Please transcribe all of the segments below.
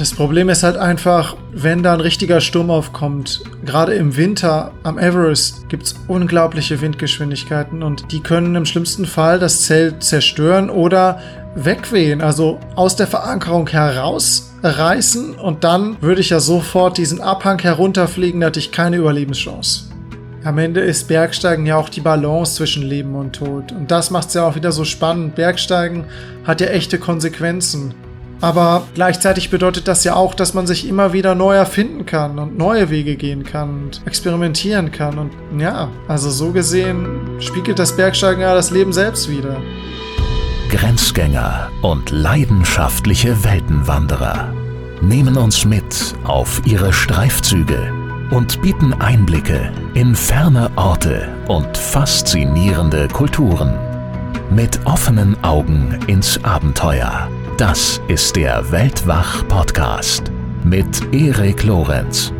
das Problem ist halt einfach, wenn da ein richtiger Sturm aufkommt, gerade im Winter am Everest gibt es unglaubliche Windgeschwindigkeiten und die können im schlimmsten Fall das Zelt zerstören oder wegwehen, also aus der Verankerung herausreißen und dann würde ich ja sofort diesen Abhang herunterfliegen, da hatte ich keine Überlebenschance. Am Ende ist Bergsteigen ja auch die Balance zwischen Leben und Tod. Und das macht es ja auch wieder so spannend. Bergsteigen hat ja echte Konsequenzen. Aber gleichzeitig bedeutet das ja auch, dass man sich immer wieder neu erfinden kann und neue Wege gehen kann und experimentieren kann. Und ja, also so gesehen spiegelt das Bergsteigen ja das Leben selbst wieder. Grenzgänger und leidenschaftliche Weltenwanderer nehmen uns mit auf ihre Streifzüge und bieten Einblicke in ferne Orte und faszinierende Kulturen. Mit offenen Augen ins Abenteuer. Das ist der Weltwach-Podcast mit Erik Lorenz.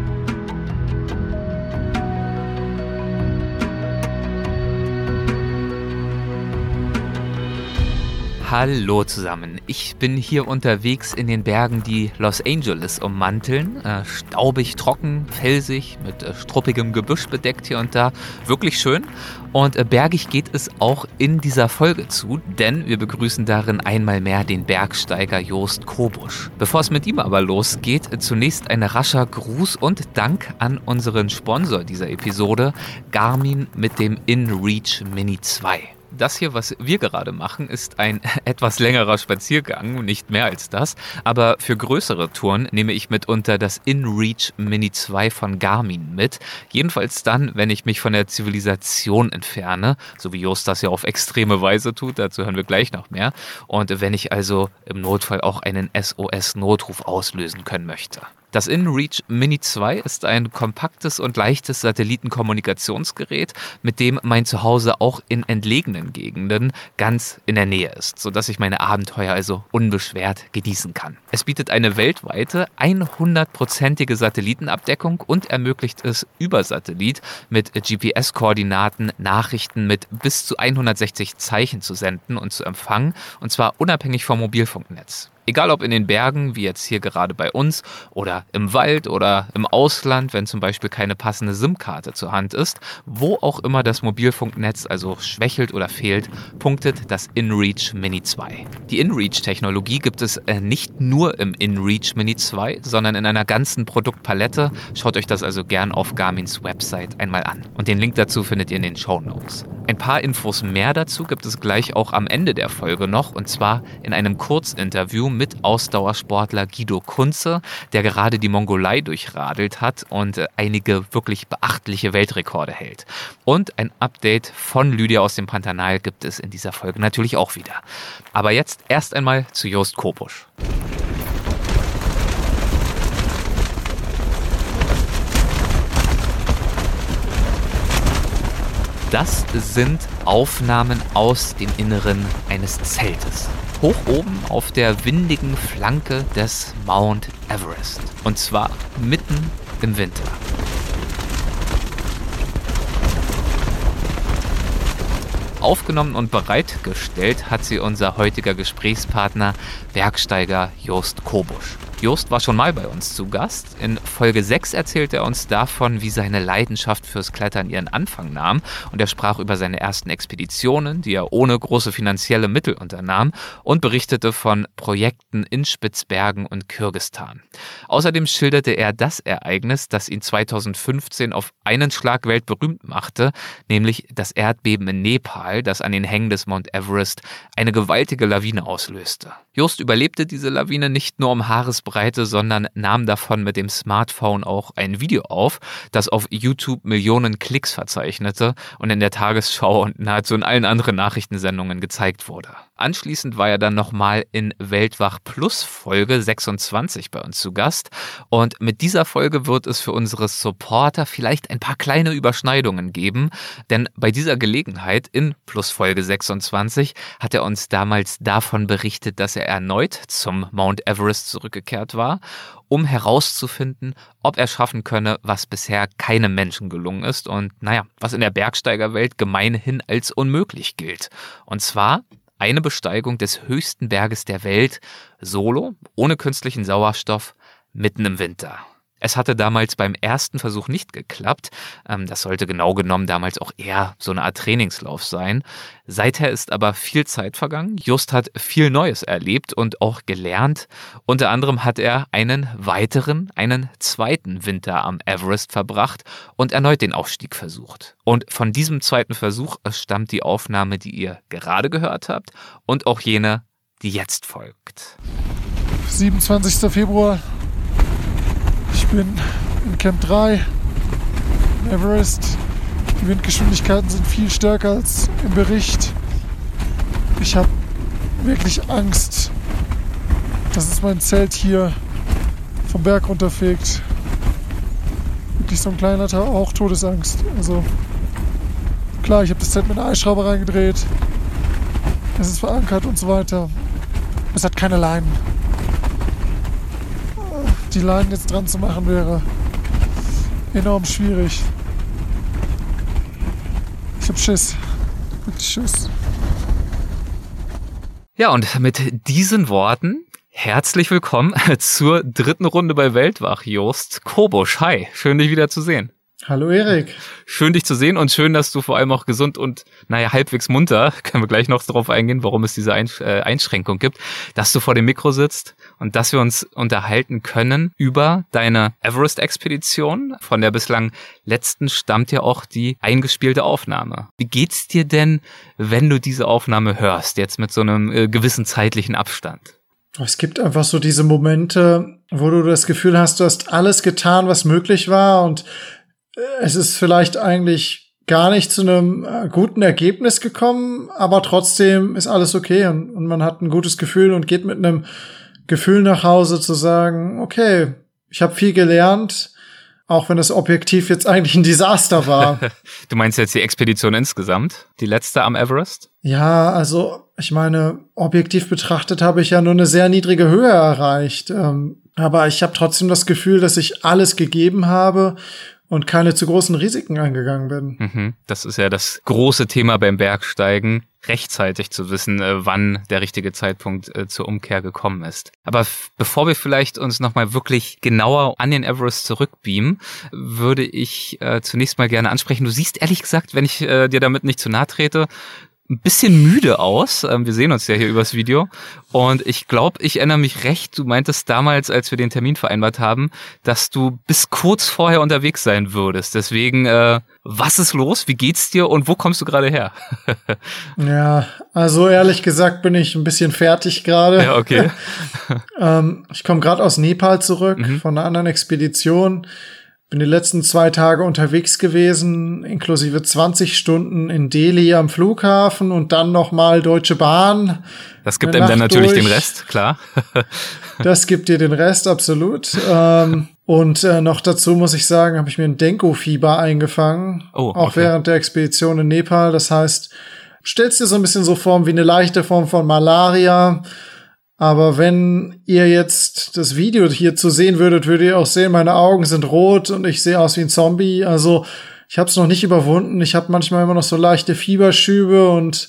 Hallo zusammen. Ich bin hier unterwegs in den Bergen, die Los Angeles ummanteln. Äh, staubig, trocken, felsig, mit äh, struppigem Gebüsch bedeckt hier und da. Wirklich schön. Und äh, bergig geht es auch in dieser Folge zu, denn wir begrüßen darin einmal mehr den Bergsteiger Jost Kobusch. Bevor es mit ihm aber losgeht, zunächst ein rascher Gruß und Dank an unseren Sponsor dieser Episode, Garmin mit dem InReach Mini 2. Das hier, was wir gerade machen, ist ein etwas längerer Spaziergang, nicht mehr als das. Aber für größere Touren nehme ich mitunter das InReach Mini 2 von Garmin mit. Jedenfalls dann, wenn ich mich von der Zivilisation entferne, so wie Jost das ja auf extreme Weise tut, dazu hören wir gleich noch mehr. Und wenn ich also im Notfall auch einen SOS-Notruf auslösen können möchte. Das InReach Mini 2 ist ein kompaktes und leichtes Satellitenkommunikationsgerät, mit dem mein Zuhause auch in entlegenen Gegenden ganz in der Nähe ist, sodass ich meine Abenteuer also unbeschwert genießen kann. Es bietet eine weltweite 100-prozentige Satellitenabdeckung und ermöglicht es über Satellit mit GPS-Koordinaten Nachrichten mit bis zu 160 Zeichen zu senden und zu empfangen, und zwar unabhängig vom Mobilfunknetz. Egal ob in den Bergen, wie jetzt hier gerade bei uns, oder im Wald oder im Ausland, wenn zum Beispiel keine passende SIM-Karte zur Hand ist, wo auch immer das Mobilfunknetz also schwächelt oder fehlt, punktet das InReach Mini 2. Die InReach-Technologie gibt es äh, nicht nur im InReach Mini 2, sondern in einer ganzen Produktpalette. Schaut euch das also gern auf Garmins Website einmal an. Und den Link dazu findet ihr in den Show Notes. Ein paar Infos mehr dazu gibt es gleich auch am Ende der Folge noch, und zwar in einem Kurzinterview mit Ausdauersportler Guido Kunze, der gerade die Mongolei durchradelt hat und äh, einige wirklich beachtliche Weltrekorde hält. Und ein Update von Lydia aus dem Pantanal gibt es in dieser Folge natürlich auch wieder. Aber jetzt erst einmal zu Jost Kobusch. Das sind Aufnahmen aus dem Inneren eines Zeltes hoch oben auf der windigen Flanke des Mount Everest. Und zwar mitten im Winter. Aufgenommen und bereitgestellt hat sie unser heutiger Gesprächspartner, Bergsteiger Jost Kobusch. Jost war schon mal bei uns zu Gast. In Folge 6 erzählt er uns davon, wie seine Leidenschaft fürs Klettern ihren Anfang nahm. Und er sprach über seine ersten Expeditionen, die er ohne große finanzielle Mittel unternahm und berichtete von Projekten in Spitzbergen und Kirgistan. Außerdem schilderte er das Ereignis, das ihn 2015 auf einen Schlag weltberühmt machte, nämlich das Erdbeben in Nepal, das an den Hängen des Mount Everest eine gewaltige Lawine auslöste. Just überlebte diese Lawine nicht nur um Haaresbreite, sondern nahm davon mit dem Smartphone auch ein Video auf, das auf YouTube Millionen Klicks verzeichnete und in der Tagesschau und nahezu in allen anderen Nachrichtensendungen gezeigt wurde. Anschließend war er dann nochmal in Weltwach Plus Folge 26 bei uns zu Gast. Und mit dieser Folge wird es für unsere Supporter vielleicht ein paar kleine Überschneidungen geben, denn bei dieser Gelegenheit in Plus Folge 26 hat er uns damals davon berichtet, dass er erneut zum Mount Everest zurückgekehrt war um herauszufinden, ob er schaffen könne, was bisher keinem Menschen gelungen ist und naja, was in der Bergsteigerwelt gemeinhin als unmöglich gilt. Und zwar eine Besteigung des höchsten Berges der Welt, solo, ohne künstlichen Sauerstoff, mitten im Winter. Es hatte damals beim ersten Versuch nicht geklappt. Ähm, das sollte genau genommen damals auch eher so eine Art Trainingslauf sein. Seither ist aber viel Zeit vergangen. Just hat viel Neues erlebt und auch gelernt. Unter anderem hat er einen weiteren, einen zweiten Winter am Everest verbracht und erneut den Aufstieg versucht. Und von diesem zweiten Versuch stammt die Aufnahme, die ihr gerade gehört habt und auch jene, die jetzt folgt. 27. Februar ich bin in Camp 3, in Everest. Die Windgeschwindigkeiten sind viel stärker als im Bericht. Ich habe wirklich Angst, dass es mein Zelt hier vom Berg runterfegt. Wirklich so ein kleiner Teil, auch Todesangst. Also klar, ich habe das Zelt mit einer Eisschraube reingedreht. Es ist verankert und so weiter. Es hat keine Leinen die Leinen jetzt dran zu machen wäre enorm schwierig. Ich hab Schiss. Schiss. Ja, und mit diesen Worten herzlich willkommen zur dritten Runde bei Weltwach, Jost Kobusch. Hi, schön dich wieder zu sehen. Hallo Erik. Schön dich zu sehen und schön, dass du vor allem auch gesund und naja, halbwegs munter, können wir gleich noch darauf eingehen, warum es diese äh, Einschränkung gibt, dass du vor dem Mikro sitzt und dass wir uns unterhalten können über deine Everest-Expedition. Von der bislang letzten stammt ja auch die eingespielte Aufnahme. Wie geht's dir denn, wenn du diese Aufnahme hörst, jetzt mit so einem äh, gewissen zeitlichen Abstand? Es gibt einfach so diese Momente, wo du das Gefühl hast, du hast alles getan, was möglich war und es ist vielleicht eigentlich gar nicht zu einem äh, guten Ergebnis gekommen, aber trotzdem ist alles okay und, und man hat ein gutes Gefühl und geht mit einem Gefühl nach Hause zu sagen, okay, ich habe viel gelernt, auch wenn das objektiv jetzt eigentlich ein Desaster war. du meinst jetzt die Expedition insgesamt, die letzte am Everest? Ja, also ich meine, objektiv betrachtet habe ich ja nur eine sehr niedrige Höhe erreicht. Ähm, aber ich habe trotzdem das Gefühl, dass ich alles gegeben habe und keine zu großen Risiken eingegangen bin. Mhm. Das ist ja das große Thema beim Bergsteigen, rechtzeitig zu wissen, äh, wann der richtige Zeitpunkt äh, zur Umkehr gekommen ist. Aber bevor wir vielleicht uns nochmal wirklich genauer an den Everest zurückbeamen, würde ich äh, zunächst mal gerne ansprechen. Du siehst ehrlich gesagt, wenn ich äh, dir damit nicht zu nahe trete, ein bisschen müde aus. Ähm, wir sehen uns ja hier übers Video. Und ich glaube, ich erinnere mich recht. Du meintest damals, als wir den Termin vereinbart haben, dass du bis kurz vorher unterwegs sein würdest. Deswegen, äh, was ist los? Wie geht's dir und wo kommst du gerade her? ja, also ehrlich gesagt bin ich ein bisschen fertig gerade. Ja, okay. ähm, ich komme gerade aus Nepal zurück mhm. von einer anderen Expedition. Bin die letzten zwei Tage unterwegs gewesen, inklusive 20 Stunden in Delhi am Flughafen und dann nochmal Deutsche Bahn. Das gibt ihm dann natürlich durch. den Rest, klar. das gibt dir den Rest, absolut. Ähm, und äh, noch dazu muss ich sagen, habe ich mir ein Denko-Fieber eingefangen. Oh, okay. Auch während der Expedition in Nepal. Das heißt, stellst dir so ein bisschen so vor wie eine leichte Form von Malaria aber wenn ihr jetzt das Video hier zu sehen würdet, würdet ihr auch sehen, meine Augen sind rot und ich sehe aus wie ein Zombie. Also ich habe es noch nicht überwunden. Ich habe manchmal immer noch so leichte Fieberschübe und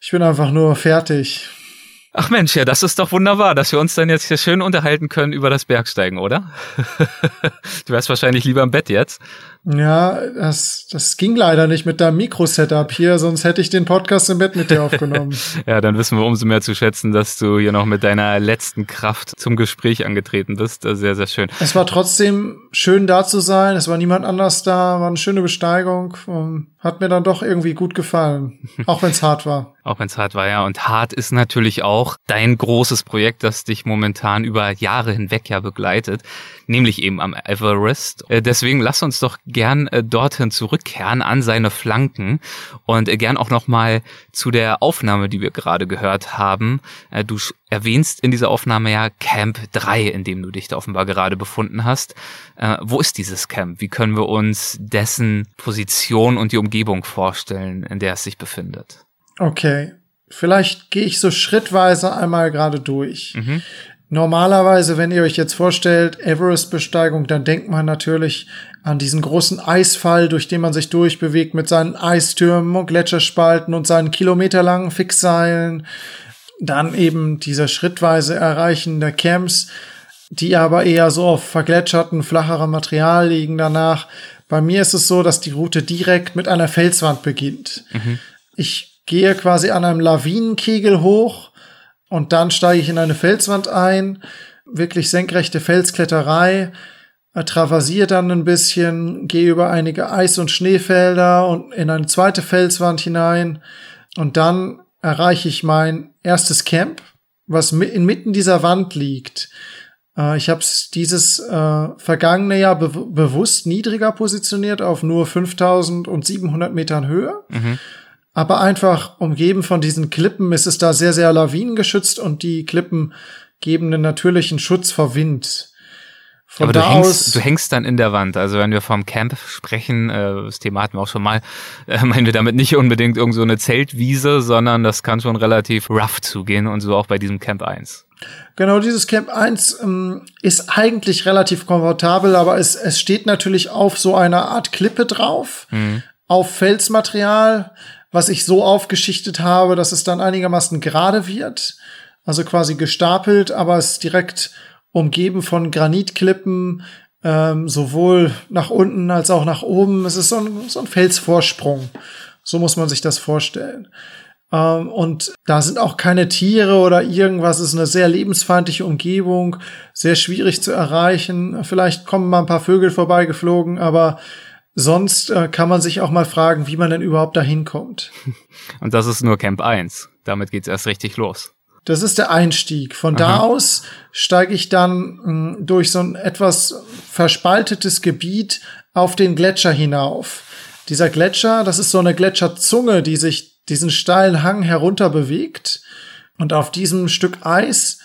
ich bin einfach nur fertig. Ach Mensch, ja, das ist doch wunderbar, dass wir uns dann jetzt hier schön unterhalten können über das Bergsteigen, oder? du wärst wahrscheinlich lieber im Bett jetzt. Ja, das, das ging leider nicht mit deinem Mikro-Setup hier, sonst hätte ich den Podcast im Bett mit dir aufgenommen. ja, dann wissen wir umso mehr zu schätzen, dass du hier noch mit deiner letzten Kraft zum Gespräch angetreten bist. Sehr, sehr schön. Es war trotzdem schön da zu sein. Es war niemand anders da. War eine schöne Besteigung. Hat mir dann doch irgendwie gut gefallen. Auch wenn es hart war. Auch wenn es hart war, ja. Und hart ist natürlich auch dein großes Projekt, das dich momentan über Jahre hinweg ja begleitet, nämlich eben am Everest. Äh, deswegen lass uns doch gern äh, dorthin zurückkehren an seine Flanken und äh, gern auch nochmal zu der Aufnahme, die wir gerade gehört haben. Du erwähnst in dieser Aufnahme ja Camp 3, in dem du dich da offenbar gerade befunden hast. Wo ist dieses Camp? Wie können wir uns dessen Position und die Umgebung vorstellen, in der es sich befindet? Okay, vielleicht gehe ich so schrittweise einmal gerade durch. Mhm. Normalerweise, wenn ihr euch jetzt vorstellt, Everest-Besteigung, dann denkt man natürlich an diesen großen Eisfall, durch den man sich durchbewegt mit seinen Eistürmen und Gletscherspalten und seinen kilometerlangen Fixseilen. Dann eben dieser schrittweise Erreichen der Camps. die aber eher so auf vergletscherten, flacherem Material liegen danach. Bei mir ist es so, dass die Route direkt mit einer Felswand beginnt. Mhm. Ich gehe quasi an einem Lawinenkegel hoch und dann steige ich in eine Felswand ein, wirklich senkrechte Felskletterei, äh, traversiere dann ein bisschen, gehe über einige Eis- und Schneefelder und in eine zweite Felswand hinein und dann erreiche ich mein erstes Camp, was inmitten dieser Wand liegt. Äh, ich habe es dieses äh, vergangene Jahr be bewusst niedriger positioniert auf nur 5700 Metern Höhe. Mhm. Aber einfach umgeben von diesen Klippen ist es da sehr, sehr lawinengeschützt und die Klippen geben einen natürlichen Schutz vor Wind. Von Aber du hängst, du hängst dann in der Wand. Also wenn wir vom Camp sprechen, äh, das Thema hatten wir auch schon mal, äh, meinen wir damit nicht unbedingt irgend so eine Zeltwiese, sondern das kann schon relativ rough zugehen und so auch bei diesem Camp 1. Genau, dieses Camp 1 ähm, ist eigentlich relativ komfortabel, aber es, es steht natürlich auf so einer Art Klippe drauf, mhm. auf Felsmaterial, was ich so aufgeschichtet habe, dass es dann einigermaßen gerade wird. Also quasi gestapelt, aber es ist direkt umgeben von Granitklippen, ähm, sowohl nach unten als auch nach oben. Es ist so ein, so ein Felsvorsprung. So muss man sich das vorstellen. Ähm, und da sind auch keine Tiere oder irgendwas. Es ist eine sehr lebensfeindliche Umgebung, sehr schwierig zu erreichen. Vielleicht kommen mal ein paar Vögel vorbeigeflogen, aber sonst äh, kann man sich auch mal fragen, wie man denn überhaupt dahin kommt. Und das ist nur Camp 1. Damit geht's erst richtig los. Das ist der Einstieg. Von Aha. da aus steige ich dann mh, hm, durch so ein etwas verspaltetes Gebiet auf den Gletscher hinauf. Dieser Gletscher, das ist so eine Gletscherzunge, die sich diesen steilen Hang herunter bewegt. Und auf diesem Stück Eis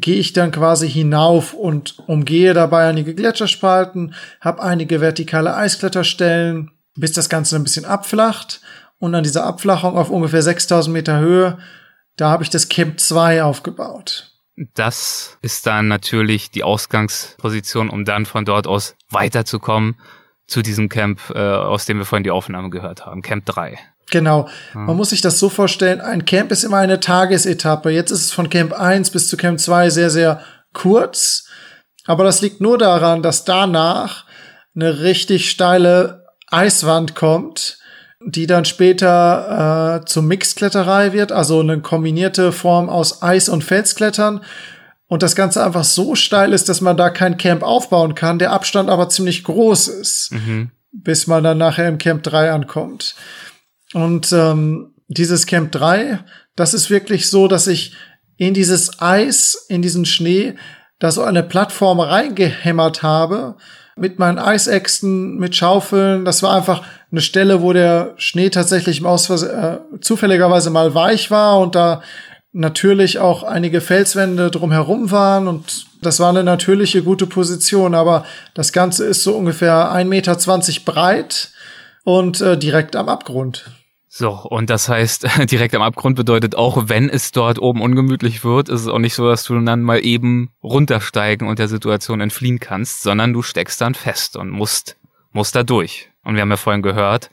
gehe ich dann quasi hinauf und umgehe dabei einige Gletscherspalten, habe einige vertikale Eiskletterstellen, bis das Ganze ein bisschen abflacht. Und an dieser Abflachung auf ungefähr 6000 Meter Höhe da habe ich das Camp 2 aufgebaut. Das ist dann natürlich die Ausgangsposition, um dann von dort aus weiterzukommen zu diesem Camp, äh, aus dem wir vorhin die Aufnahme gehört haben, Camp 3. Genau. Ja. Man muss sich das so vorstellen, ein Camp ist immer eine Tagesetappe. Jetzt ist es von Camp 1 bis zu Camp 2 sehr, sehr kurz. Aber das liegt nur daran, dass danach eine richtig steile Eiswand kommt, die dann später äh, zum Mixkletterei wird, also eine kombinierte Form aus Eis- und Felsklettern. Und das Ganze einfach so steil ist, dass man da kein Camp aufbauen kann, der Abstand aber ziemlich groß ist, mhm. bis man dann nachher im Camp 3 ankommt. Und ähm, dieses Camp 3, das ist wirklich so, dass ich in dieses Eis, in diesen Schnee, da so eine Plattform reingehämmert habe, mit meinen Eisäxten, mit Schaufeln. Das war einfach eine Stelle, wo der Schnee tatsächlich im Ausvers äh, zufälligerweise mal weich war und da natürlich auch einige Felswände drumherum waren und das war eine natürliche gute Position, aber das Ganze ist so ungefähr 1,20 Meter breit und äh, direkt am Abgrund. So, und das heißt, direkt am Abgrund bedeutet auch, wenn es dort oben ungemütlich wird, ist es auch nicht so, dass du dann mal eben runtersteigen und der Situation entfliehen kannst, sondern du steckst dann fest und musst, musst da durch. Und wir haben ja vorhin gehört,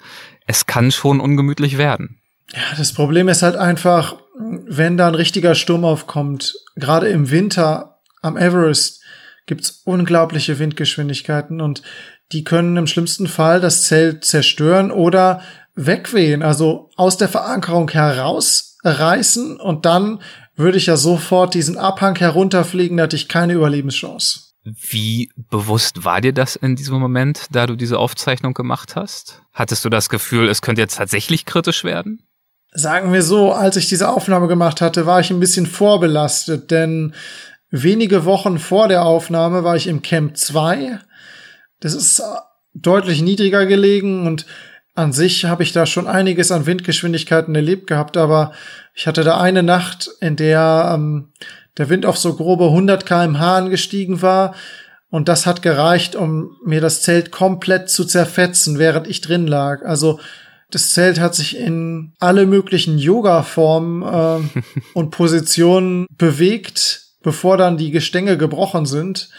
es kann schon ungemütlich werden. Ja, das Problem ist halt einfach, wenn da ein richtiger Sturm aufkommt, gerade im Winter am Everest, gibt's unglaubliche Windgeschwindigkeiten und die können im schlimmsten Fall das Zelt zerstören oder wegwehen, also aus der Verankerung herausreißen und dann würde ich ja sofort diesen Abhang herunterfliegen, da hatte ich keine Überlebenschance. Wie bewusst war dir das in diesem Moment, da du diese Aufzeichnung gemacht hast? Hattest du das Gefühl, es könnte jetzt tatsächlich kritisch werden? Sagen wir so, als ich diese Aufnahme gemacht hatte, war ich ein bisschen vorbelastet, denn wenige Wochen vor der Aufnahme war ich im Camp 2. Das ist deutlich niedriger gelegen und an sich habe ich da schon einiges an Windgeschwindigkeiten erlebt gehabt, aber ich hatte da eine Nacht, in der ähm, der Wind auf so grobe 100 kmh angestiegen war und das hat gereicht, um mir das Zelt komplett zu zerfetzen, während ich drin lag. Also das Zelt hat sich in alle möglichen Yoga-Formen äh, und Positionen bewegt, bevor dann die Gestänge gebrochen sind.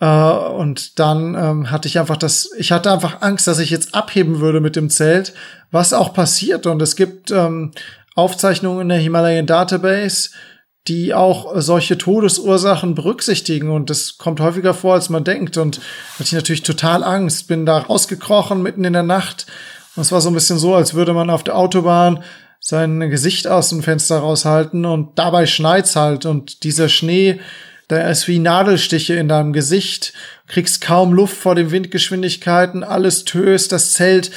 Äh, und dann ähm, hatte ich einfach das, ich hatte einfach Angst, dass ich jetzt abheben würde mit dem Zelt, was auch passiert. Und es gibt ähm, Aufzeichnungen in der Himalayan Database, die auch solche Todesursachen berücksichtigen. Und das kommt häufiger vor, als man denkt. Und hatte ich natürlich total Angst. Bin da rausgekrochen mitten in der Nacht. Und es war so ein bisschen so, als würde man auf der Autobahn sein Gesicht aus dem Fenster raushalten und dabei schneit's halt. Und dieser Schnee, der ist wie Nadelstiche in deinem Gesicht. Kriegst kaum Luft vor den Windgeschwindigkeiten. Alles töst. Das Zelt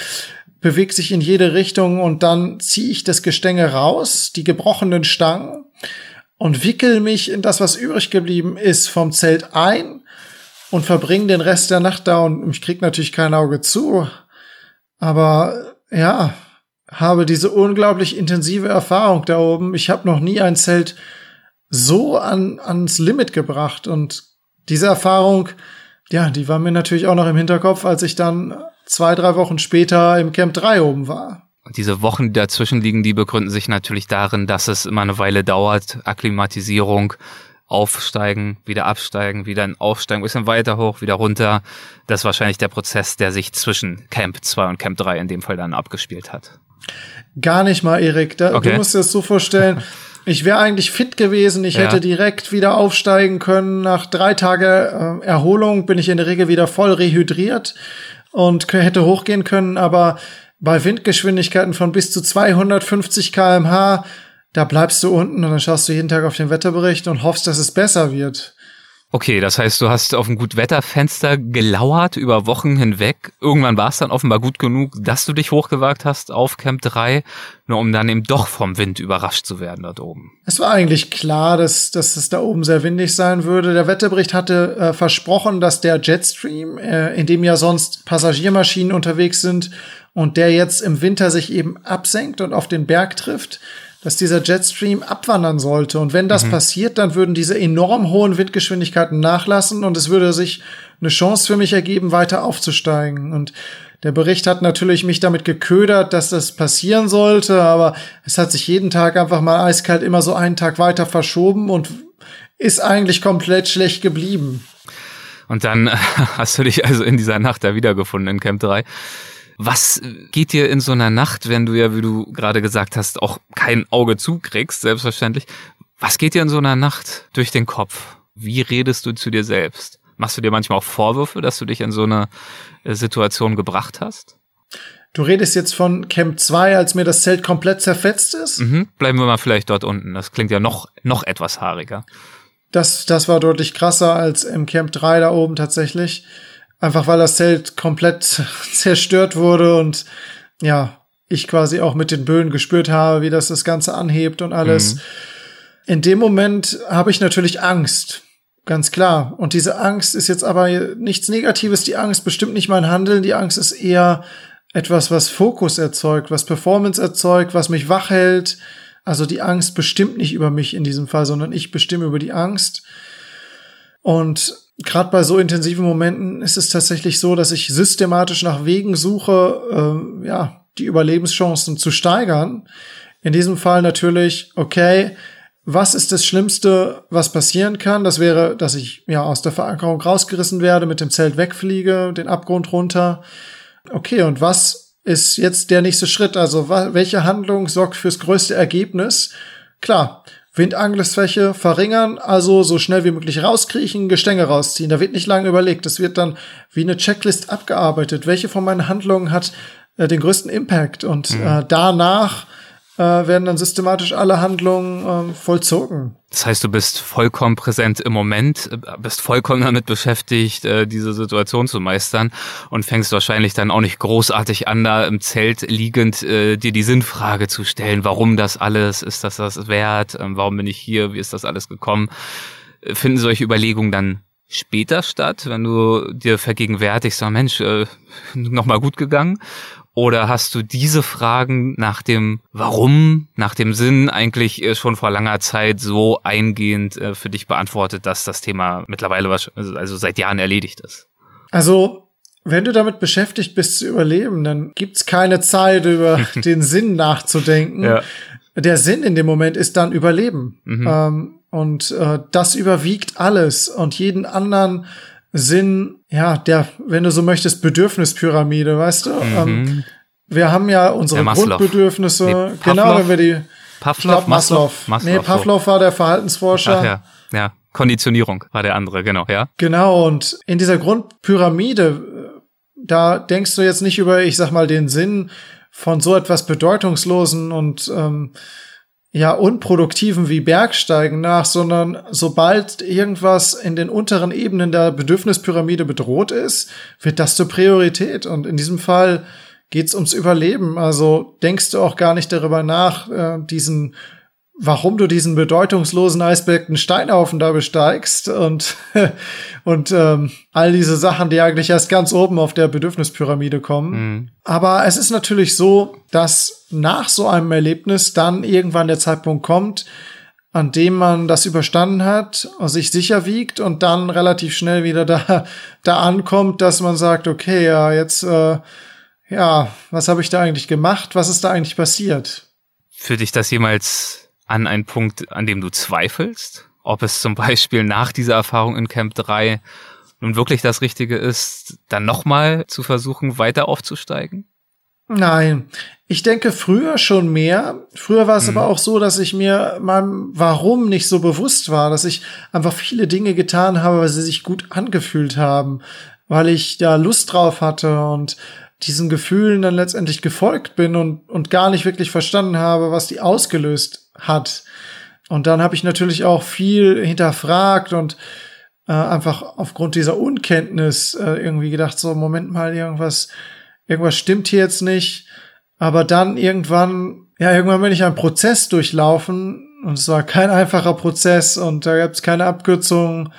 bewegt sich in jede Richtung und dann ziehe ich das Gestänge raus, die gebrochenen Stangen und wickel mich in das, was übrig geblieben ist, vom Zelt ein und verbringe den Rest der Nacht da und ich krieg natürlich kein Auge zu. Aber ja, habe diese unglaublich intensive Erfahrung da oben. Ich habe noch nie ein Zelt so an, ans Limit gebracht und diese Erfahrung, ja, die war mir natürlich auch noch im Hinterkopf, als ich dann zwei, drei Wochen später im Camp 3 oben war. Und diese Wochen, die dazwischen liegen, die begründen sich natürlich darin, dass es immer eine Weile dauert, Akklimatisierung, aufsteigen, wieder absteigen, wieder ein aufsteigen, bisschen weiter hoch, wieder runter. Das ist wahrscheinlich der Prozess, der sich zwischen Camp 2 und Camp 3 in dem Fall dann abgespielt hat. Gar nicht mal, Erik. Da, okay. Du musst dir das so vorstellen. Ich wäre eigentlich fit gewesen. Ich ja. hätte direkt wieder aufsteigen können. Nach drei Tagen äh, Erholung bin ich in der Regel wieder voll rehydriert und hätte hochgehen können. Aber bei Windgeschwindigkeiten von bis zu 250 kmh, da bleibst du unten und dann schaust du jeden Tag auf den Wetterbericht und hoffst, dass es besser wird. Okay, das heißt, du hast auf ein Gutwetterfenster gelauert über Wochen hinweg. Irgendwann war es dann offenbar gut genug, dass du dich hochgewagt hast auf Camp 3, nur um dann eben doch vom Wind überrascht zu werden dort oben. Es war eigentlich klar, dass, dass es da oben sehr windig sein würde. Der Wetterbericht hatte äh, versprochen, dass der Jetstream, äh, in dem ja sonst Passagiermaschinen unterwegs sind und der jetzt im Winter sich eben absenkt und auf den Berg trifft, dass dieser Jetstream abwandern sollte. Und wenn das mhm. passiert, dann würden diese enorm hohen Windgeschwindigkeiten nachlassen und es würde sich eine Chance für mich ergeben, weiter aufzusteigen. Und der Bericht hat natürlich mich damit geködert, dass das passieren sollte, aber es hat sich jeden Tag einfach mal eiskalt immer so einen Tag weiter verschoben und ist eigentlich komplett schlecht geblieben. Und dann hast du dich also in dieser Nacht da wiedergefunden in Camp 3. Was geht dir in so einer Nacht, wenn du ja, wie du gerade gesagt hast, auch kein Auge zukriegst, selbstverständlich. Was geht dir in so einer Nacht durch den Kopf? Wie redest du zu dir selbst? Machst du dir manchmal auch Vorwürfe, dass du dich in so eine äh, Situation gebracht hast? Du redest jetzt von Camp 2, als mir das Zelt komplett zerfetzt ist? Mhm. Bleiben wir mal vielleicht dort unten. Das klingt ja noch, noch etwas haariger. Das, das war deutlich krasser als im Camp 3 da oben tatsächlich. Einfach weil das Zelt komplett zerstört wurde und ja, ich quasi auch mit den Böen gespürt habe, wie das das Ganze anhebt und alles. Mhm. In dem Moment habe ich natürlich Angst. Ganz klar. Und diese Angst ist jetzt aber nichts Negatives. Die Angst bestimmt nicht mein Handeln. Die Angst ist eher etwas, was Fokus erzeugt, was Performance erzeugt, was mich wach hält. Also die Angst bestimmt nicht über mich in diesem Fall, sondern ich bestimme über die Angst. Und gerade bei so intensiven Momenten ist es tatsächlich so, dass ich systematisch nach Wegen suche, äh, ja, die Überlebenschancen zu steigern. In diesem Fall natürlich, okay, was ist das Schlimmste, was passieren kann? Das wäre, dass ich ja aus der Verankerung rausgerissen werde, mit dem Zelt wegfliege, den Abgrund runter. Okay, und was ist jetzt der nächste Schritt? Also welche Handlung sorgt fürs größte Ergebnis? Klar, Windangriffsfläche verringern, also so schnell wie möglich rauskriechen, Gestänge rausziehen. Da wird nicht lange überlegt. Das wird dann wie eine Checklist abgearbeitet. Welche von meinen Handlungen hat äh, den größten Impact? Und mhm. äh, danach äh, werden dann systematisch alle Handlungen äh, vollzogen. Das heißt, du bist vollkommen präsent im Moment, äh, bist vollkommen damit beschäftigt, äh, diese Situation zu meistern und fängst wahrscheinlich dann auch nicht großartig an, da im Zelt liegend äh, dir die Sinnfrage zu stellen, warum das alles, ist das das wert, ähm, warum bin ich hier, wie ist das alles gekommen? Finden solche Überlegungen dann später statt, wenn du dir vergegenwärtigst, so Mensch, äh, nochmal gut gegangen? Oder hast du diese Fragen nach dem Warum, nach dem Sinn eigentlich äh, schon vor langer Zeit so eingehend äh, für dich beantwortet, dass das Thema mittlerweile also seit Jahren erledigt ist? Also wenn du damit beschäftigt bist zu überleben, dann gibt's keine Zeit, über den Sinn nachzudenken. Ja. Der Sinn in dem Moment ist dann Überleben. Mhm. Ähm, und äh, das überwiegt alles und jeden anderen Sinn, ja, der, wenn du so möchtest, Bedürfnispyramide, weißt du? Mhm. Ähm, wir haben ja unsere Grundbedürfnisse, nee, genau, wenn wir die, Pavlov? Glaub, Maslow. Maslow. Nee, Pavlov so. war der Verhaltensforscher. Ach ja, ja. Konditionierung war der andere, genau, ja. Genau, und in dieser Grundpyramide, da denkst du jetzt nicht über, ich sag mal, den Sinn von so etwas Bedeutungslosen und ähm, ja unproduktiven wie Bergsteigen nach, sondern sobald irgendwas in den unteren Ebenen der Bedürfnispyramide bedroht ist, wird das zur Priorität. Und in diesem Fall geht's ums Überleben. Also denkst du auch gar nicht darüber nach, äh, diesen warum du diesen bedeutungslosen Eisberg einen Steinhaufen da besteigst und, und ähm, all diese Sachen, die eigentlich erst ganz oben auf der Bedürfnispyramide kommen. Mhm. Aber es ist natürlich so, dass nach so einem Erlebnis dann irgendwann der Zeitpunkt kommt, an dem man das überstanden hat, sich sicher wiegt und dann relativ schnell wieder da, da ankommt, dass man sagt, okay, ja, jetzt, äh, ja, was habe ich da eigentlich gemacht? Was ist da eigentlich passiert? Für dich das jemals an einen Punkt, an dem du zweifelst? Ob es zum Beispiel nach dieser Erfahrung in Camp 3 nun wirklich das Richtige ist, dann nochmal zu versuchen, weiter aufzusteigen? Nein, ich denke früher schon mehr. Früher war es mhm. aber auch so, dass ich mir meinem Warum nicht so bewusst war, dass ich einfach viele Dinge getan habe, weil sie sich gut angefühlt haben, weil ich da Lust drauf hatte und diesen Gefühlen dann letztendlich gefolgt bin und, und gar nicht wirklich verstanden habe, was die ausgelöst hat. Und dann habe ich natürlich auch viel hinterfragt und äh, einfach aufgrund dieser Unkenntnis äh, irgendwie gedacht, so, Moment mal, irgendwas, irgendwas stimmt hier jetzt nicht. Aber dann irgendwann, ja, irgendwann bin ich einen Prozess durchlaufen und es war kein einfacher Prozess und da gab es keine Abkürzungen.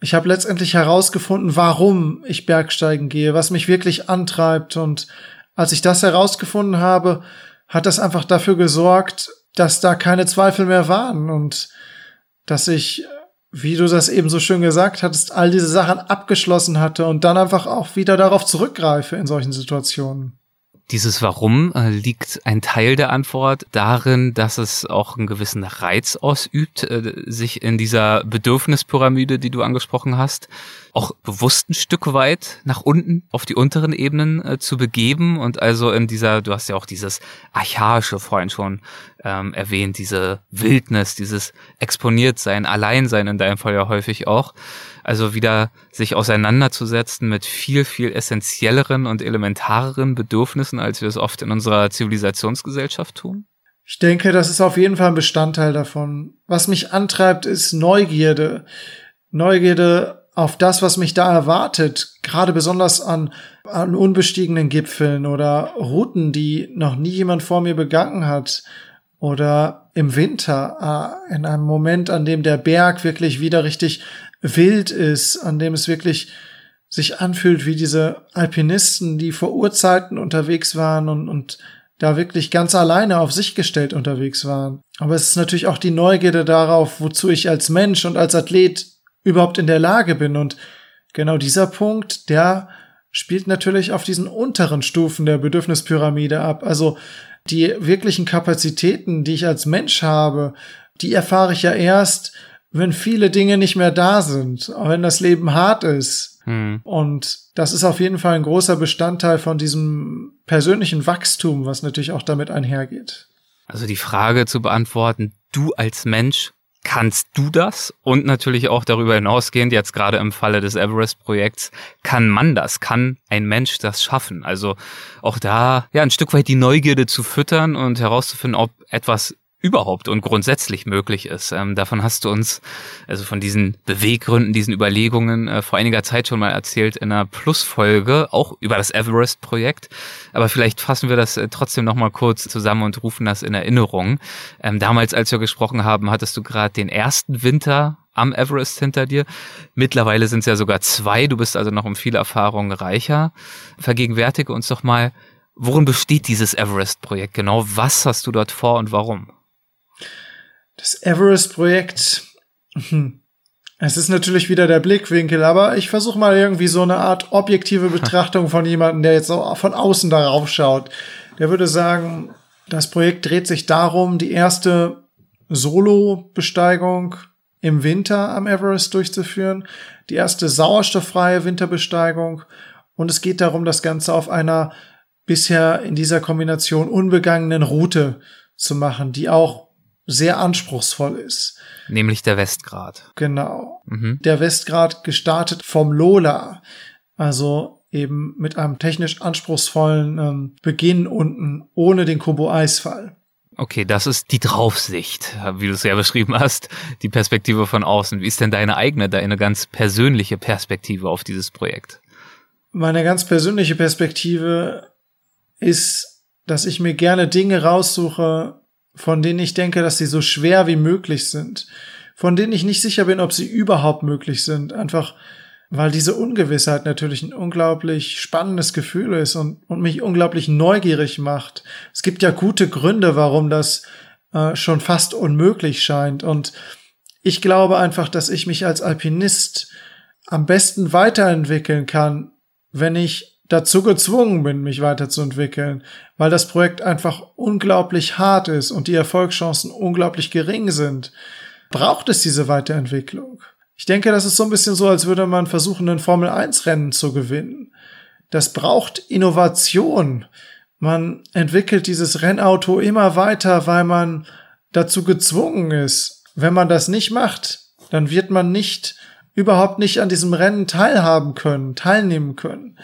Ich habe letztendlich herausgefunden, warum ich Bergsteigen gehe, was mich wirklich antreibt. Und als ich das herausgefunden habe, hat das einfach dafür gesorgt, dass da keine Zweifel mehr waren und dass ich, wie du das eben so schön gesagt hattest, all diese Sachen abgeschlossen hatte und dann einfach auch wieder darauf zurückgreife in solchen Situationen. Dieses Warum äh, liegt ein Teil der Antwort darin, dass es auch einen gewissen Reiz ausübt, äh, sich in dieser Bedürfnispyramide, die du angesprochen hast, auch bewusst ein Stück weit nach unten auf die unteren Ebenen äh, zu begeben und also in dieser, du hast ja auch dieses archaische vorhin schon ähm, erwähnt, diese Wildnis, dieses Exponiertsein, Alleinsein in deinem Fall ja häufig auch. Also wieder sich auseinanderzusetzen mit viel, viel essentielleren und elementareren Bedürfnissen, als wir es oft in unserer Zivilisationsgesellschaft tun? Ich denke, das ist auf jeden Fall ein Bestandteil davon. Was mich antreibt, ist Neugierde. Neugierde auf das, was mich da erwartet, gerade besonders an, an unbestiegenen Gipfeln oder Routen, die noch nie jemand vor mir begangen hat oder im Winter, äh, in einem Moment, an dem der Berg wirklich wieder richtig wild ist, an dem es wirklich sich anfühlt wie diese Alpinisten, die vor Urzeiten unterwegs waren und, und da wirklich ganz alleine auf sich gestellt unterwegs waren. Aber es ist natürlich auch die Neugierde darauf, wozu ich als Mensch und als Athlet überhaupt in der Lage bin. Und genau dieser Punkt, der spielt natürlich auf diesen unteren Stufen der Bedürfnispyramide ab. Also die wirklichen Kapazitäten, die ich als Mensch habe, die erfahre ich ja erst, wenn viele Dinge nicht mehr da sind, wenn das Leben hart ist. Hm. Und das ist auf jeden Fall ein großer Bestandteil von diesem persönlichen Wachstum, was natürlich auch damit einhergeht. Also die Frage zu beantworten, du als Mensch Kannst du das? Und natürlich auch darüber hinausgehend, jetzt gerade im Falle des Everest-Projekts, kann man das? Kann ein Mensch das schaffen? Also auch da ja ein Stück weit die Neugierde zu füttern und herauszufinden, ob etwas überhaupt und grundsätzlich möglich ist. Ähm, davon hast du uns, also von diesen Beweggründen, diesen Überlegungen äh, vor einiger Zeit schon mal erzählt in einer Plusfolge, auch über das Everest-Projekt. Aber vielleicht fassen wir das äh, trotzdem nochmal kurz zusammen und rufen das in Erinnerung. Ähm, damals, als wir gesprochen haben, hattest du gerade den ersten Winter am Everest hinter dir. Mittlerweile sind es ja sogar zwei. Du bist also noch um viele Erfahrungen reicher. Vergegenwärtige uns doch mal, worin besteht dieses Everest-Projekt genau? Was hast du dort vor und warum? Das Everest-Projekt. Hm. Es ist natürlich wieder der Blickwinkel, aber ich versuche mal irgendwie so eine Art objektive Betrachtung von jemandem, der jetzt von außen darauf schaut. Der würde sagen, das Projekt dreht sich darum, die erste Solo-Besteigung im Winter am Everest durchzuführen, die erste sauerstofffreie Winterbesteigung und es geht darum, das Ganze auf einer bisher in dieser Kombination unbegangenen Route zu machen, die auch sehr anspruchsvoll ist. Nämlich der Westgrad. Genau. Mhm. Der Westgrad gestartet vom Lola. Also eben mit einem technisch anspruchsvollen ähm, Beginn unten ohne den Kobo-Eisfall. Okay, das ist die Draufsicht, wie du es ja beschrieben hast, die Perspektive von außen. Wie ist denn deine eigene, deine ganz persönliche Perspektive auf dieses Projekt? Meine ganz persönliche Perspektive ist, dass ich mir gerne Dinge raussuche, von denen ich denke, dass sie so schwer wie möglich sind, von denen ich nicht sicher bin, ob sie überhaupt möglich sind, einfach weil diese Ungewissheit natürlich ein unglaublich spannendes Gefühl ist und, und mich unglaublich neugierig macht. Es gibt ja gute Gründe, warum das äh, schon fast unmöglich scheint. Und ich glaube einfach, dass ich mich als Alpinist am besten weiterentwickeln kann, wenn ich dazu gezwungen bin, mich weiterzuentwickeln, weil das Projekt einfach unglaublich hart ist und die Erfolgschancen unglaublich gering sind, braucht es diese Weiterentwicklung. Ich denke, das ist so ein bisschen so, als würde man versuchen, ein Formel-1-Rennen zu gewinnen. Das braucht Innovation. Man entwickelt dieses Rennauto immer weiter, weil man dazu gezwungen ist. Wenn man das nicht macht, dann wird man nicht, überhaupt nicht an diesem Rennen teilhaben können, teilnehmen können.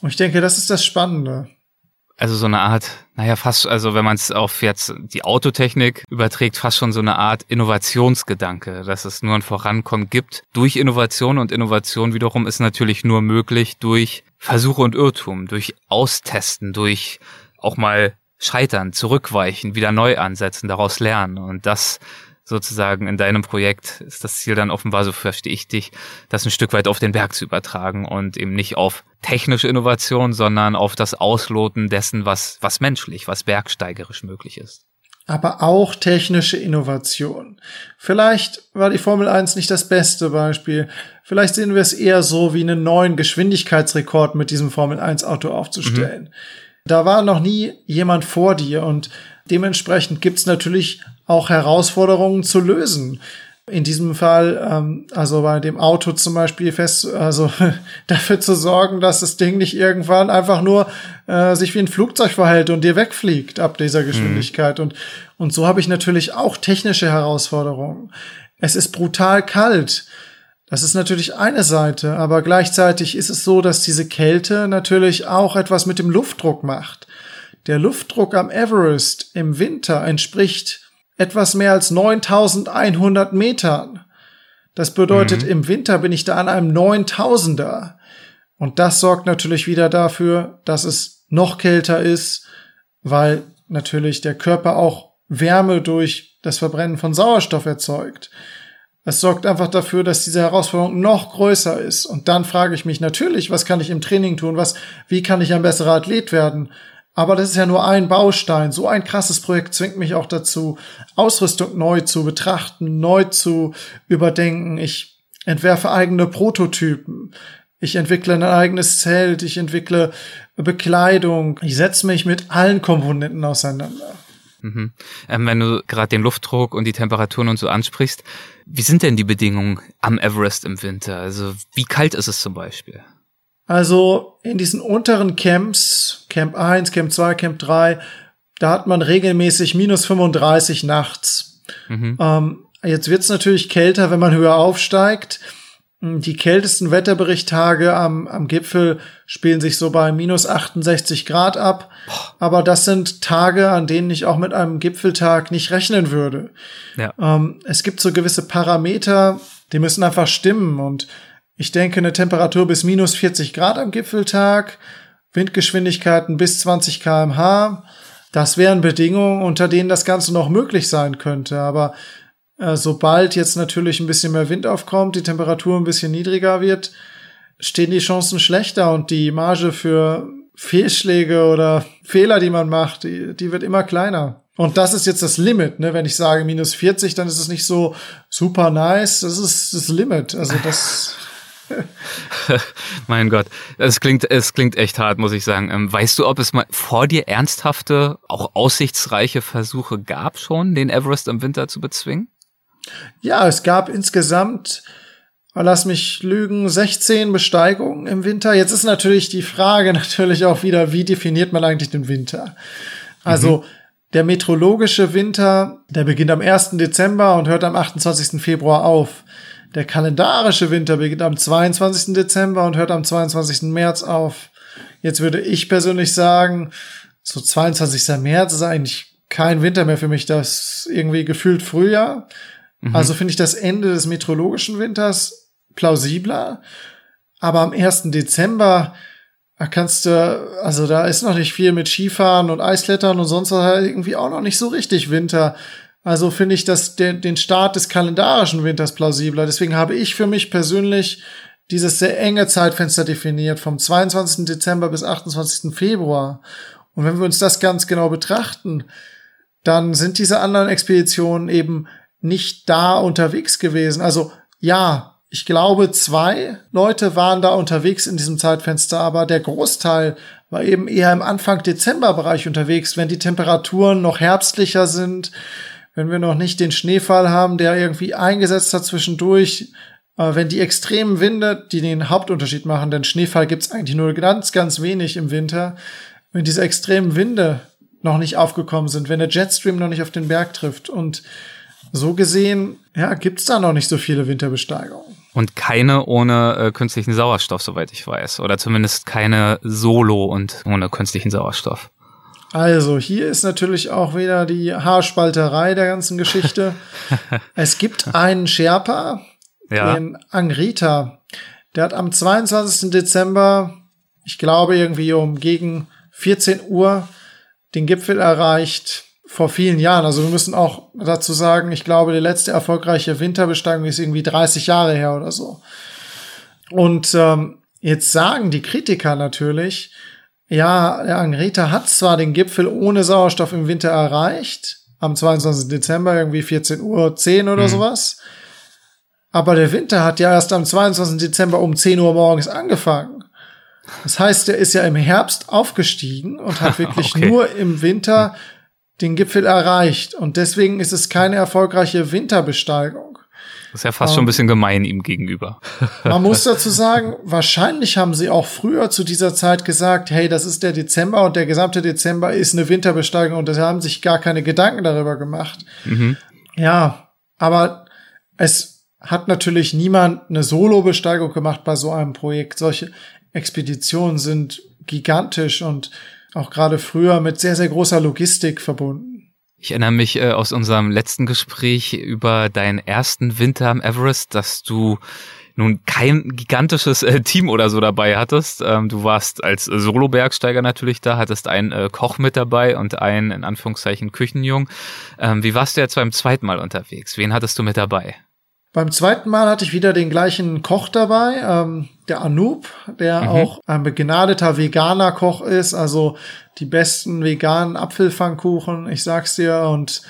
Und ich denke, das ist das Spannende. Also so eine Art, naja, fast, also wenn man es auf jetzt die Autotechnik überträgt, fast schon so eine Art Innovationsgedanke, dass es nur ein Vorankommen gibt durch Innovation und Innovation wiederum ist natürlich nur möglich durch Versuche und Irrtum, durch Austesten, durch auch mal scheitern, zurückweichen, wieder neu ansetzen, daraus lernen und das sozusagen in deinem Projekt ist das Ziel dann offenbar, so verstehe ich dich, das ein Stück weit auf den Berg zu übertragen und eben nicht auf technische Innovation, sondern auf das Ausloten dessen, was, was menschlich, was bergsteigerisch möglich ist. Aber auch technische Innovation. Vielleicht war die Formel 1 nicht das beste Beispiel. Vielleicht sehen wir es eher so, wie einen neuen Geschwindigkeitsrekord mit diesem Formel 1 Auto aufzustellen. Mhm. Da war noch nie jemand vor dir und dementsprechend gibt's natürlich auch Herausforderungen zu lösen. In diesem Fall, ähm, also bei dem Auto zum Beispiel fest, also dafür zu sorgen, dass das Ding nicht irgendwann einfach nur äh, sich wie ein Flugzeug verhält und dir wegfliegt ab dieser Geschwindigkeit. Mhm. Und, und so habe ich natürlich auch technische Herausforderungen. Es ist brutal kalt. Das ist natürlich eine Seite, aber gleichzeitig ist es so, dass diese Kälte natürlich auch etwas mit dem Luftdruck macht. Der Luftdruck am Everest im Winter entspricht etwas mehr als 9100 Metern. Das bedeutet, mhm. im Winter bin ich da an einem 9000er. Und das sorgt natürlich wieder dafür, dass es noch kälter ist, weil natürlich der Körper auch Wärme durch das Verbrennen von Sauerstoff erzeugt. Es sorgt einfach dafür, dass diese Herausforderung noch größer ist. Und dann frage ich mich natürlich, was kann ich im Training tun? Was, wie kann ich ein besserer Athlet werden? Aber das ist ja nur ein Baustein. So ein krasses Projekt zwingt mich auch dazu, Ausrüstung neu zu betrachten, neu zu überdenken. Ich entwerfe eigene Prototypen. Ich entwickle ein eigenes Zelt. Ich entwickle Bekleidung. Ich setze mich mit allen Komponenten auseinander. Mhm. Ähm, wenn du gerade den Luftdruck und die Temperaturen und so ansprichst, wie sind denn die Bedingungen am Everest im Winter? Also wie kalt ist es zum Beispiel? Also in diesen unteren Camps, Camp 1, Camp 2, Camp 3, da hat man regelmäßig minus 35 nachts. Mhm. Ähm, jetzt wird's natürlich kälter, wenn man höher aufsteigt. Die kältesten Wetterberichttage am, am Gipfel spielen sich so bei minus 68 Grad ab. Aber das sind Tage, an denen ich auch mit einem Gipfeltag nicht rechnen würde. Ja. Ähm, es gibt so gewisse Parameter, die müssen einfach stimmen. Und ich denke, eine Temperatur bis minus 40 Grad am Gipfeltag, Windgeschwindigkeiten bis 20 kmh. Das wären Bedingungen, unter denen das Ganze noch möglich sein könnte. Aber äh, sobald jetzt natürlich ein bisschen mehr Wind aufkommt, die Temperatur ein bisschen niedriger wird, stehen die Chancen schlechter und die Marge für Fehlschläge oder Fehler, die man macht, die, die wird immer kleiner. Und das ist jetzt das Limit, ne? Wenn ich sage minus 40, dann ist es nicht so super nice. Das ist das Limit. Also das mein Gott, es klingt, es klingt echt hart, muss ich sagen. Ähm, weißt du, ob es mal vor dir ernsthafte, auch aussichtsreiche Versuche gab schon, den Everest im Winter zu bezwingen? Ja, es gab insgesamt, lass mich lügen, 16 Besteigungen im Winter. Jetzt ist natürlich die Frage natürlich auch wieder, wie definiert man eigentlich den Winter? Also, mhm der meteorologische Winter, der beginnt am 1. Dezember und hört am 28. Februar auf. Der kalendarische Winter beginnt am 22. Dezember und hört am 22. März auf. Jetzt würde ich persönlich sagen, so 22. März ist eigentlich kein Winter mehr für mich, das irgendwie gefühlt Frühjahr. Mhm. Also finde ich das Ende des meteorologischen Winters plausibler. Aber am 1. Dezember kannst du, also da ist noch nicht viel mit Skifahren und Eisklettern und sonst was halt irgendwie auch noch nicht so richtig Winter. Also finde ich das den, den Start des kalendarischen Winters plausibler. Deswegen habe ich für mich persönlich dieses sehr enge Zeitfenster definiert, vom 22. Dezember bis 28. Februar. Und wenn wir uns das ganz genau betrachten, dann sind diese anderen Expeditionen eben nicht da unterwegs gewesen. Also ja, ich glaube, zwei Leute waren da unterwegs in diesem Zeitfenster, aber der Großteil war eben eher im Anfang Dezemberbereich unterwegs, wenn die Temperaturen noch herbstlicher sind, wenn wir noch nicht den Schneefall haben, der irgendwie eingesetzt hat zwischendurch, äh, wenn die extremen Winde, die den Hauptunterschied machen, denn Schneefall gibt's eigentlich nur ganz, ganz wenig im Winter, wenn diese extremen Winde noch nicht aufgekommen sind, wenn der Jetstream noch nicht auf den Berg trifft und so gesehen, ja, gibt's da noch nicht so viele Winterbesteigungen. Und keine ohne äh, künstlichen Sauerstoff, soweit ich weiß. Oder zumindest keine Solo und ohne künstlichen Sauerstoff. Also, hier ist natürlich auch wieder die Haarspalterei der ganzen Geschichte. es gibt einen Sherpa, ja. den Angrita. Der hat am 22. Dezember, ich glaube irgendwie um gegen 14 Uhr, den Gipfel erreicht vor vielen Jahren. Also wir müssen auch dazu sagen, ich glaube, die letzte erfolgreiche Winterbesteigung ist irgendwie 30 Jahre her oder so. Und ähm, jetzt sagen die Kritiker natürlich, ja, der Angreta hat zwar den Gipfel ohne Sauerstoff im Winter erreicht, am 22. Dezember irgendwie 14 Uhr 10 oder mhm. sowas. Aber der Winter hat ja erst am 22. Dezember um 10 Uhr morgens angefangen. Das heißt, er ist ja im Herbst aufgestiegen und hat wirklich okay. nur im Winter den Gipfel erreicht. Und deswegen ist es keine erfolgreiche Winterbesteigung. Das ist ja fast um, schon ein bisschen gemein ihm gegenüber. Man muss dazu sagen, wahrscheinlich haben sie auch früher zu dieser Zeit gesagt, hey, das ist der Dezember und der gesamte Dezember ist eine Winterbesteigung und sie haben sich gar keine Gedanken darüber gemacht. Mhm. Ja, aber es hat natürlich niemand eine Solo-Besteigung gemacht bei so einem Projekt. Solche Expeditionen sind gigantisch und auch gerade früher mit sehr, sehr großer Logistik verbunden. Ich erinnere mich äh, aus unserem letzten Gespräch über deinen ersten Winter am Everest, dass du nun kein gigantisches äh, Team oder so dabei hattest. Ähm, du warst als Solo-Bergsteiger natürlich da, hattest einen äh, Koch mit dabei und einen, in Anführungszeichen, Küchenjung. Ähm, wie warst du jetzt beim zweiten Mal unterwegs? Wen hattest du mit dabei? Beim zweiten Mal hatte ich wieder den gleichen Koch dabei, ähm, der Anoop, der mhm. auch ein begnadeter veganer Koch ist, also die besten veganen Apfelpfannkuchen, ich sag's dir, und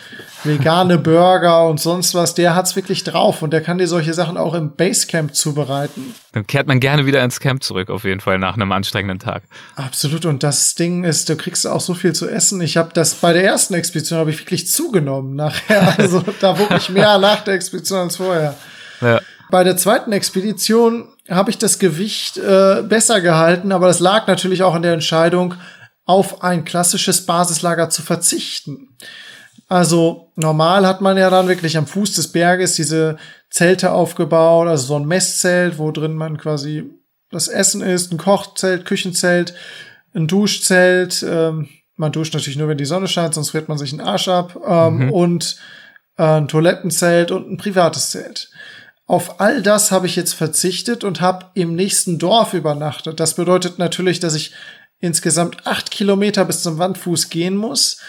vegane Burger und sonst was, der hat's wirklich drauf und der kann dir solche Sachen auch im Basecamp zubereiten. Dann kehrt man gerne wieder ins Camp zurück, auf jeden Fall nach einem anstrengenden Tag. Absolut und das Ding ist, du kriegst auch so viel zu essen. Ich habe das bei der ersten Expedition habe ich wirklich zugenommen nachher, also da wirklich mehr nach der Expedition als vorher. Ja. Bei der zweiten Expedition habe ich das Gewicht äh, besser gehalten, aber das lag natürlich auch in der Entscheidung, auf ein klassisches Basislager zu verzichten. Also normal hat man ja dann wirklich am Fuß des Berges diese Zelte aufgebaut, also so ein Messzelt, wo drin man quasi das Essen ist, ein Kochzelt, Küchenzelt, ein Duschzelt. Ähm, man duscht natürlich nur, wenn die Sonne scheint, sonst friert man sich den Arsch ab. Ähm, mhm. Und äh, ein Toilettenzelt und ein privates Zelt. Auf all das habe ich jetzt verzichtet und habe im nächsten Dorf übernachtet. Das bedeutet natürlich, dass ich insgesamt acht Kilometer bis zum Wandfuß gehen muss.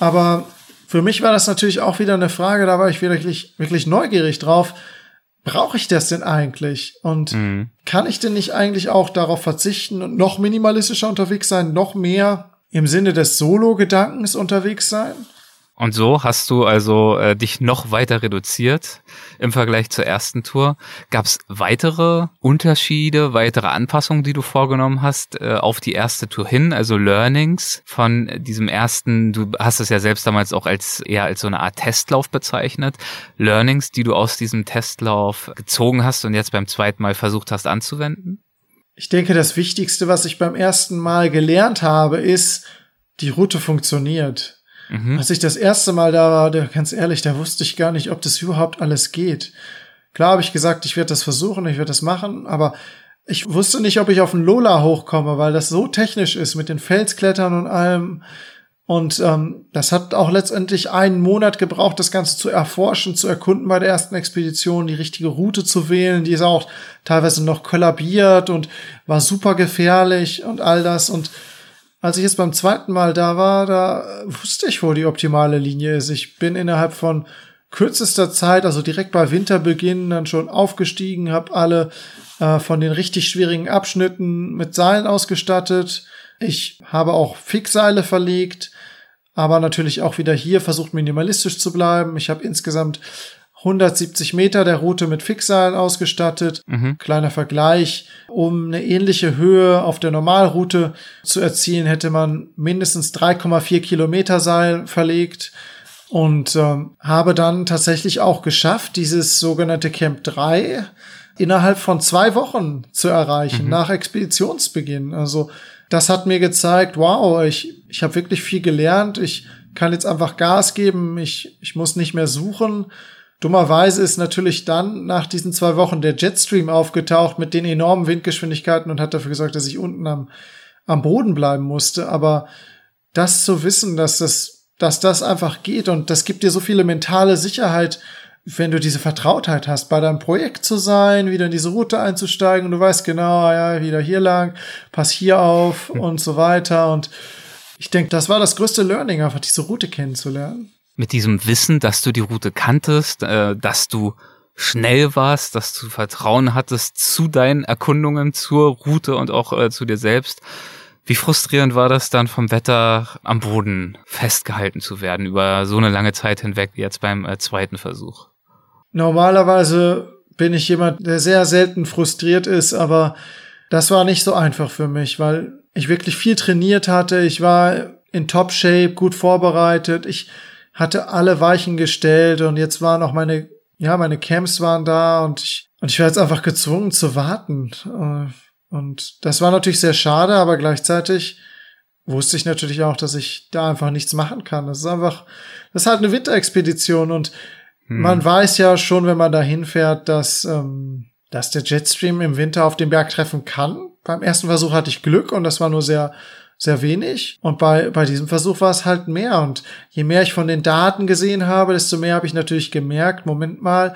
Aber für mich war das natürlich auch wieder eine Frage, da war ich wirklich, wirklich neugierig drauf. Brauche ich das denn eigentlich? Und mhm. kann ich denn nicht eigentlich auch darauf verzichten und noch minimalistischer unterwegs sein, noch mehr im Sinne des Solo-Gedankens unterwegs sein? Und so hast du also äh, dich noch weiter reduziert im Vergleich zur ersten Tour. Gab es weitere Unterschiede, weitere Anpassungen, die du vorgenommen hast äh, auf die erste Tour hin, also Learnings von diesem ersten, du hast es ja selbst damals auch als eher als so eine Art Testlauf bezeichnet, Learnings, die du aus diesem Testlauf gezogen hast und jetzt beim zweiten Mal versucht hast anzuwenden? Ich denke, das Wichtigste, was ich beim ersten Mal gelernt habe, ist, die Route funktioniert. Mhm. Als ich das erste Mal da war, ganz ehrlich, da wusste ich gar nicht, ob das überhaupt alles geht. Klar habe ich gesagt, ich werde das versuchen, ich werde das machen, aber ich wusste nicht, ob ich auf den Lola hochkomme, weil das so technisch ist mit den Felsklettern und allem. Und ähm, das hat auch letztendlich einen Monat gebraucht, das Ganze zu erforschen, zu erkunden bei der ersten Expedition, die richtige Route zu wählen. Die ist auch teilweise noch kollabiert und war super gefährlich und all das. Und als ich jetzt beim zweiten Mal da war, da wusste ich, wo die optimale Linie ist. Ich bin innerhalb von kürzester Zeit, also direkt bei Winterbeginn, dann schon aufgestiegen, habe alle äh, von den richtig schwierigen Abschnitten mit Seilen ausgestattet. Ich habe auch Fixseile verlegt, aber natürlich auch wieder hier versucht minimalistisch zu bleiben. Ich habe insgesamt 170 Meter der Route mit Fixseilen ausgestattet. Mhm. Kleiner Vergleich. Um eine ähnliche Höhe auf der Normalroute zu erzielen, hätte man mindestens 3,4 Kilometer Seil verlegt und ähm, habe dann tatsächlich auch geschafft, dieses sogenannte Camp 3 innerhalb von zwei Wochen zu erreichen, mhm. nach Expeditionsbeginn. Also das hat mir gezeigt, wow, ich, ich habe wirklich viel gelernt, ich kann jetzt einfach Gas geben, ich, ich muss nicht mehr suchen Dummerweise ist natürlich dann nach diesen zwei Wochen der Jetstream aufgetaucht mit den enormen Windgeschwindigkeiten und hat dafür gesorgt, dass ich unten am, am Boden bleiben musste. Aber das zu wissen, dass das, dass das einfach geht und das gibt dir so viele mentale Sicherheit, wenn du diese Vertrautheit hast, bei deinem Projekt zu sein, wieder in diese Route einzusteigen und du weißt genau, ja, wieder hier lang, pass hier auf hm. und so weiter. Und ich denke, das war das größte Learning, einfach diese Route kennenzulernen mit diesem Wissen, dass du die Route kanntest, äh, dass du schnell warst, dass du Vertrauen hattest zu deinen Erkundungen zur Route und auch äh, zu dir selbst. Wie frustrierend war das dann vom Wetter am Boden festgehalten zu werden über so eine lange Zeit hinweg, jetzt beim äh, zweiten Versuch? Normalerweise bin ich jemand, der sehr selten frustriert ist, aber das war nicht so einfach für mich, weil ich wirklich viel trainiert hatte. Ich war in Top Shape, gut vorbereitet. Ich hatte alle Weichen gestellt und jetzt waren auch meine, ja, meine Camps waren da und ich, und ich war jetzt einfach gezwungen zu warten. Äh, und das war natürlich sehr schade, aber gleichzeitig wusste ich natürlich auch, dass ich da einfach nichts machen kann. Das ist einfach, das ist halt eine Winterexpedition und hm. man weiß ja schon, wenn man da hinfährt, dass, ähm, dass der Jetstream im Winter auf den Berg treffen kann. Beim ersten Versuch hatte ich Glück und das war nur sehr sehr wenig. Und bei, bei diesem Versuch war es halt mehr. Und je mehr ich von den Daten gesehen habe, desto mehr habe ich natürlich gemerkt, Moment mal,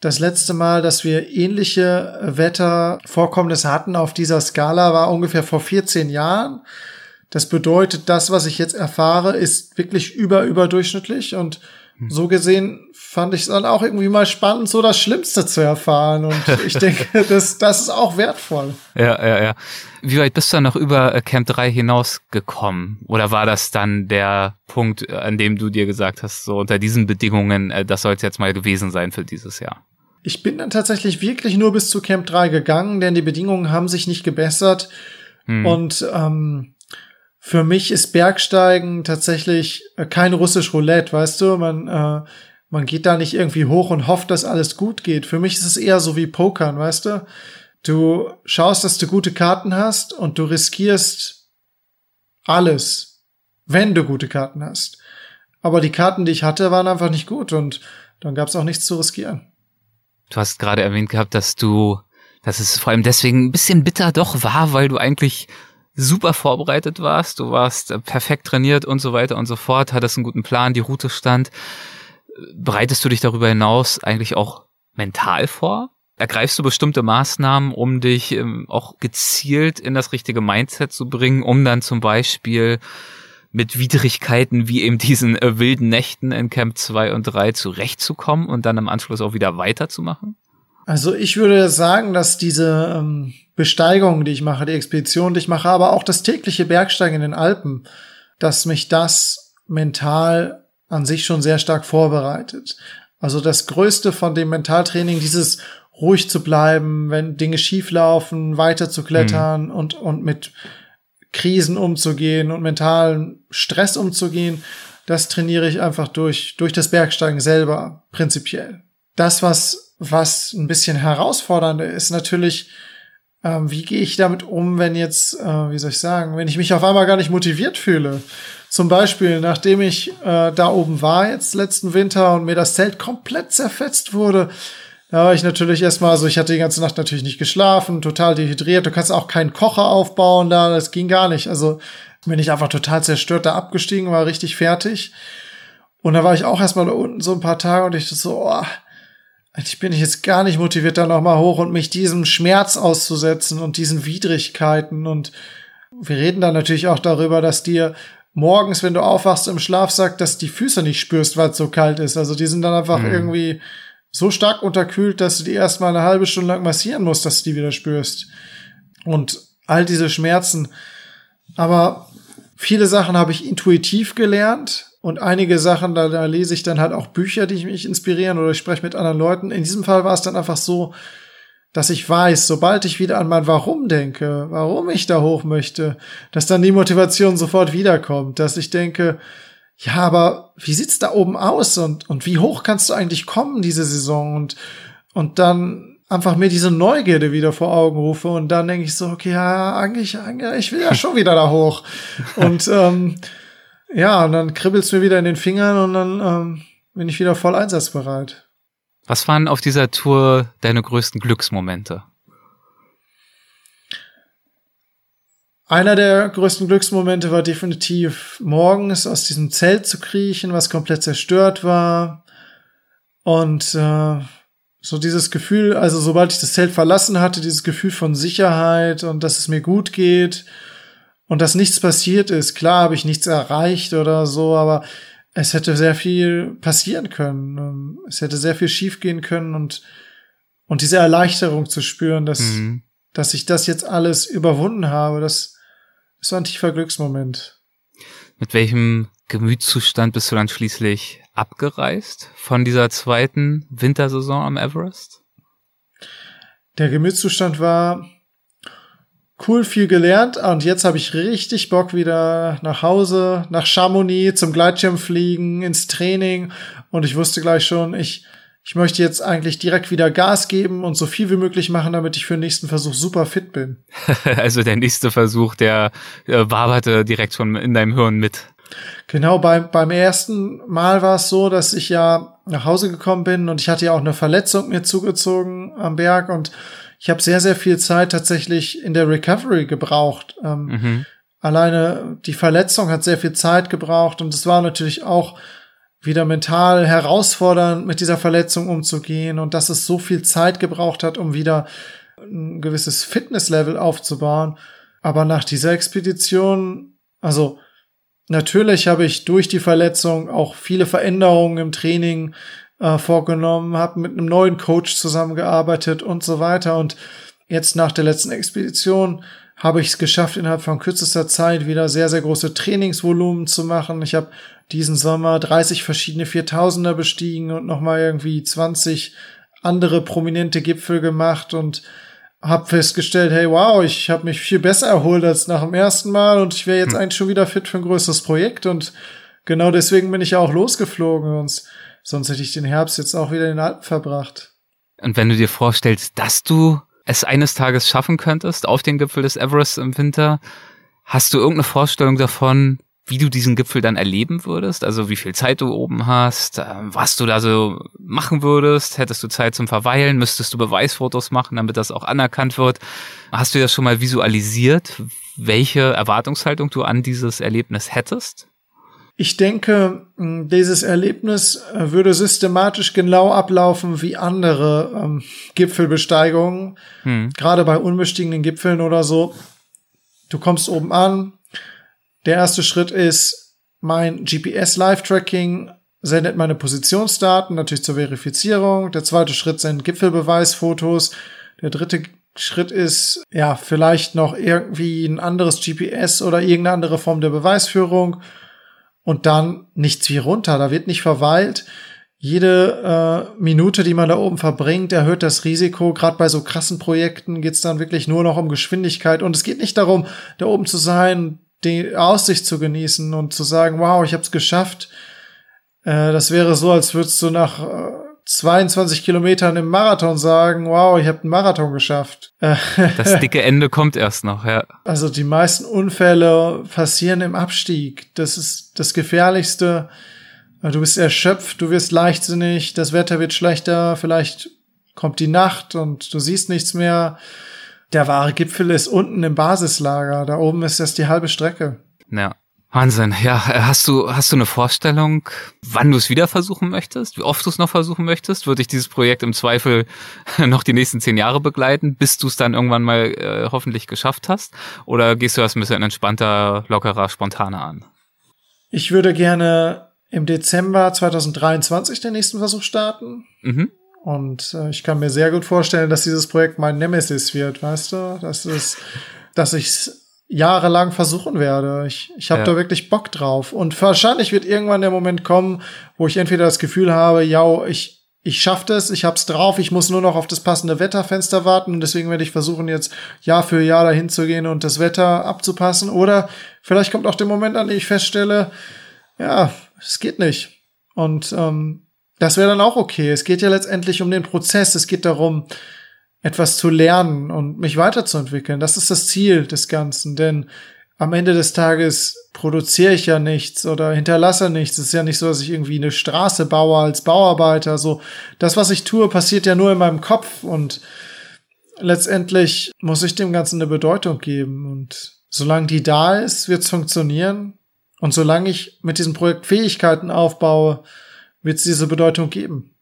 das letzte Mal, dass wir ähnliche Wettervorkommnisse hatten auf dieser Skala, war ungefähr vor 14 Jahren. Das bedeutet, das, was ich jetzt erfahre, ist wirklich über überdurchschnittlich und. So gesehen fand ich es dann auch irgendwie mal spannend, so das Schlimmste zu erfahren. Und ich denke, das, das ist auch wertvoll. Ja, ja, ja. Wie weit bist du dann noch über äh, Camp 3 hinausgekommen? Oder war das dann der Punkt, äh, an dem du dir gesagt hast, so unter diesen Bedingungen, äh, das soll es jetzt mal gewesen sein für dieses Jahr? Ich bin dann tatsächlich wirklich nur bis zu Camp 3 gegangen, denn die Bedingungen haben sich nicht gebessert. Hm. Und ähm, für mich ist Bergsteigen tatsächlich kein russisch Roulette, weißt du? Man, äh, man geht da nicht irgendwie hoch und hofft, dass alles gut geht. Für mich ist es eher so wie Pokern, weißt du? Du schaust, dass du gute Karten hast und du riskierst alles, wenn du gute Karten hast. Aber die Karten, die ich hatte, waren einfach nicht gut und dann gab es auch nichts zu riskieren. Du hast gerade erwähnt gehabt, dass du, dass es vor allem deswegen ein bisschen bitter doch war, weil du eigentlich super vorbereitet warst. Du warst perfekt trainiert und so weiter und so fort, hattest einen guten Plan, die Route stand. Bereitest du dich darüber hinaus eigentlich auch mental vor? Ergreifst du bestimmte Maßnahmen, um dich ähm, auch gezielt in das richtige Mindset zu bringen, um dann zum Beispiel mit Widrigkeiten wie eben diesen äh, wilden Nächten in Camp 2 und 3 zurechtzukommen und dann im Anschluss auch wieder weiterzumachen? Also ich würde sagen, dass diese ähm, Besteigungen, die ich mache, die Expedition, die ich mache, aber auch das tägliche Bergsteigen in den Alpen, dass mich das mental an sich schon sehr stark vorbereitet. Also das Größte von dem Mentaltraining, dieses ruhig zu bleiben, wenn Dinge schief laufen, weiter zu klettern mhm. und, und mit Krisen umzugehen und mentalen Stress umzugehen, das trainiere ich einfach durch, durch das Bergsteigen selber, prinzipiell. Das, was, was ein bisschen herausfordernder ist, natürlich ähm, wie gehe ich damit um, wenn jetzt, äh, wie soll ich sagen, wenn ich mich auf einmal gar nicht motiviert fühle? Zum Beispiel, nachdem ich äh, da oben war jetzt letzten Winter und mir das Zelt komplett zerfetzt wurde, da war ich natürlich erstmal so, ich hatte die ganze Nacht natürlich nicht geschlafen, total dehydriert. Du kannst auch keinen Kocher aufbauen da, das ging gar nicht. Also bin ich einfach total zerstört da abgestiegen, war richtig fertig. Und da war ich auch erstmal da unten so ein paar Tage und ich so, oh, ich bin jetzt gar nicht motiviert, da nochmal hoch und mich diesem Schmerz auszusetzen und diesen Widrigkeiten. Und wir reden dann natürlich auch darüber, dass dir morgens, wenn du aufwachst im Schlafsack, dass die Füße nicht spürst, weil es so kalt ist. Also die sind dann einfach mhm. irgendwie so stark unterkühlt, dass du die erstmal eine halbe Stunde lang massieren musst, dass du die wieder spürst. Und all diese Schmerzen. Aber viele Sachen habe ich intuitiv gelernt und einige Sachen, da, da lese ich dann halt auch Bücher, die mich inspirieren oder ich spreche mit anderen Leuten. In diesem Fall war es dann einfach so, dass ich weiß, sobald ich wieder an mein Warum denke, warum ich da hoch möchte, dass dann die Motivation sofort wiederkommt, dass ich denke, ja, aber wie sieht's da oben aus und, und wie hoch kannst du eigentlich kommen diese Saison und, und dann einfach mir diese Neugierde wieder vor Augen rufe und dann denke ich so, okay, ja, eigentlich, eigentlich ich will ja schon wieder da hoch und ähm, ja, und dann kribbelt's mir wieder in den Fingern und dann ähm, bin ich wieder voll einsatzbereit. Was waren auf dieser Tour deine größten Glücksmomente? Einer der größten Glücksmomente war definitiv morgens aus diesem Zelt zu kriechen, was komplett zerstört war. Und äh, so dieses Gefühl, also sobald ich das Zelt verlassen hatte, dieses Gefühl von Sicherheit und dass es mir gut geht und dass nichts passiert ist. Klar habe ich nichts erreicht oder so, aber es hätte sehr viel passieren können. Ähm, es hätte sehr viel schiefgehen können und, und diese Erleichterung zu spüren, dass, mhm. dass ich das jetzt alles überwunden habe, das, das war ein tiefer Glücksmoment. Mit welchem Gemütszustand bist du dann schließlich abgereist von dieser zweiten Wintersaison am Everest? Der Gemütszustand war, cool viel gelernt und jetzt habe ich richtig Bock wieder nach Hause, nach Chamonix zum Gleitschirmfliegen, ins Training und ich wusste gleich schon, ich ich möchte jetzt eigentlich direkt wieder Gas geben und so viel wie möglich machen, damit ich für den nächsten Versuch super fit bin. also der nächste Versuch, der äh, waberte direkt schon in deinem Hirn mit. Genau, beim, beim ersten Mal war es so, dass ich ja nach Hause gekommen bin und ich hatte ja auch eine Verletzung mir zugezogen am Berg und ich habe sehr, sehr viel Zeit tatsächlich in der Recovery gebraucht. Ähm, mhm. Alleine die Verletzung hat sehr viel Zeit gebraucht und es war natürlich auch wieder mental herausfordernd, mit dieser Verletzung umzugehen und dass es so viel Zeit gebraucht hat, um wieder ein gewisses Fitnesslevel aufzubauen. Aber nach dieser Expedition, also natürlich habe ich durch die Verletzung auch viele Veränderungen im Training äh, vorgenommen, habe mit einem neuen Coach zusammengearbeitet und so weiter. Und jetzt nach der letzten Expedition habe ich es geschafft, innerhalb von kürzester Zeit wieder sehr, sehr große Trainingsvolumen zu machen. Ich habe diesen Sommer 30 verschiedene Viertausender bestiegen und nochmal irgendwie 20 andere prominente Gipfel gemacht und habe festgestellt, hey, wow, ich habe mich viel besser erholt als nach dem ersten Mal und ich wäre jetzt hm. eigentlich schon wieder fit für ein größeres Projekt und genau deswegen bin ich ja auch losgeflogen und Sonst hätte ich den Herbst jetzt auch wieder in den Alpen verbracht. Und wenn du dir vorstellst, dass du es eines Tages schaffen könntest auf den Gipfel des Everest im Winter, hast du irgendeine Vorstellung davon, wie du diesen Gipfel dann erleben würdest? Also wie viel Zeit du oben hast, ähm, was du da so machen würdest? Hättest du Zeit zum Verweilen? Müsstest du Beweisfotos machen, damit das auch anerkannt wird? Hast du das schon mal visualisiert, welche Erwartungshaltung du an dieses Erlebnis hättest? Ich denke, dieses Erlebnis äh, würde systematisch genau ablaufen wie andere ähm, Gipfelbesteigungen, hm. gerade bei unbestiegenen Gipfeln oder so. Du kommst oben an. Der erste Schritt ist, mein GPS Live-Tracking sendet meine Positionsdaten natürlich zur Verifizierung. Der zweite Schritt sind Gipfelbeweisfotos. Der dritte Schritt ist, ja, vielleicht noch irgendwie ein anderes GPS oder irgendeine andere Form der Beweisführung und dann nichts wie runter. Da wird nicht verweilt. Jede äh, Minute, die man da oben verbringt, erhöht das Risiko. Gerade bei so krassen Projekten geht es dann wirklich nur noch um Geschwindigkeit. Und es geht nicht darum, da oben zu sein, die Aussicht zu genießen und zu sagen, wow, ich habe es geschafft. Äh, das wäre so, als würdest du nach äh, 22 Kilometern im Marathon sagen, wow, ich habe einen Marathon geschafft. Das dicke Ende kommt erst noch, ja. Also die meisten Unfälle passieren im Abstieg. Das ist das Gefährlichste. Du bist erschöpft, du wirst leichtsinnig, das Wetter wird schlechter, vielleicht kommt die Nacht und du siehst nichts mehr. Der wahre Gipfel ist unten im Basislager. Da oben ist das die halbe Strecke. Ja. Wahnsinn. Ja, hast du, hast du eine Vorstellung, wann du es wieder versuchen möchtest? Wie oft du es noch versuchen möchtest? Würde ich dieses Projekt im Zweifel noch die nächsten zehn Jahre begleiten, bis du es dann irgendwann mal äh, hoffentlich geschafft hast? Oder gehst du das ein bisschen entspannter, lockerer, spontaner an? Ich würde gerne im Dezember 2023 den nächsten Versuch starten. Mhm. Und äh, ich kann mir sehr gut vorstellen, dass dieses Projekt mein Nemesis wird, weißt du? Dass es, dass ich jahrelang versuchen werde. Ich, ich habe ja. da wirklich Bock drauf. Und wahrscheinlich wird irgendwann der Moment kommen, wo ich entweder das Gefühl habe, ja, ich, ich schaff das, ich hab's drauf, ich muss nur noch auf das passende Wetterfenster warten und deswegen werde ich versuchen, jetzt Jahr für Jahr dahin zu gehen und das Wetter abzupassen. Oder vielleicht kommt auch der Moment an, dem ich feststelle, ja, es geht nicht. Und ähm, das wäre dann auch okay. Es geht ja letztendlich um den Prozess. Es geht darum, etwas zu lernen und mich weiterzuentwickeln. Das ist das Ziel des Ganzen, denn am Ende des Tages produziere ich ja nichts oder hinterlasse nichts. Es ist ja nicht so, dass ich irgendwie eine Straße baue als Bauarbeiter. So, das, was ich tue, passiert ja nur in meinem Kopf und letztendlich muss ich dem Ganzen eine Bedeutung geben und solange die da ist, wird es funktionieren. Und solange ich mit diesem Projekt Fähigkeiten aufbaue, wird es diese Bedeutung geben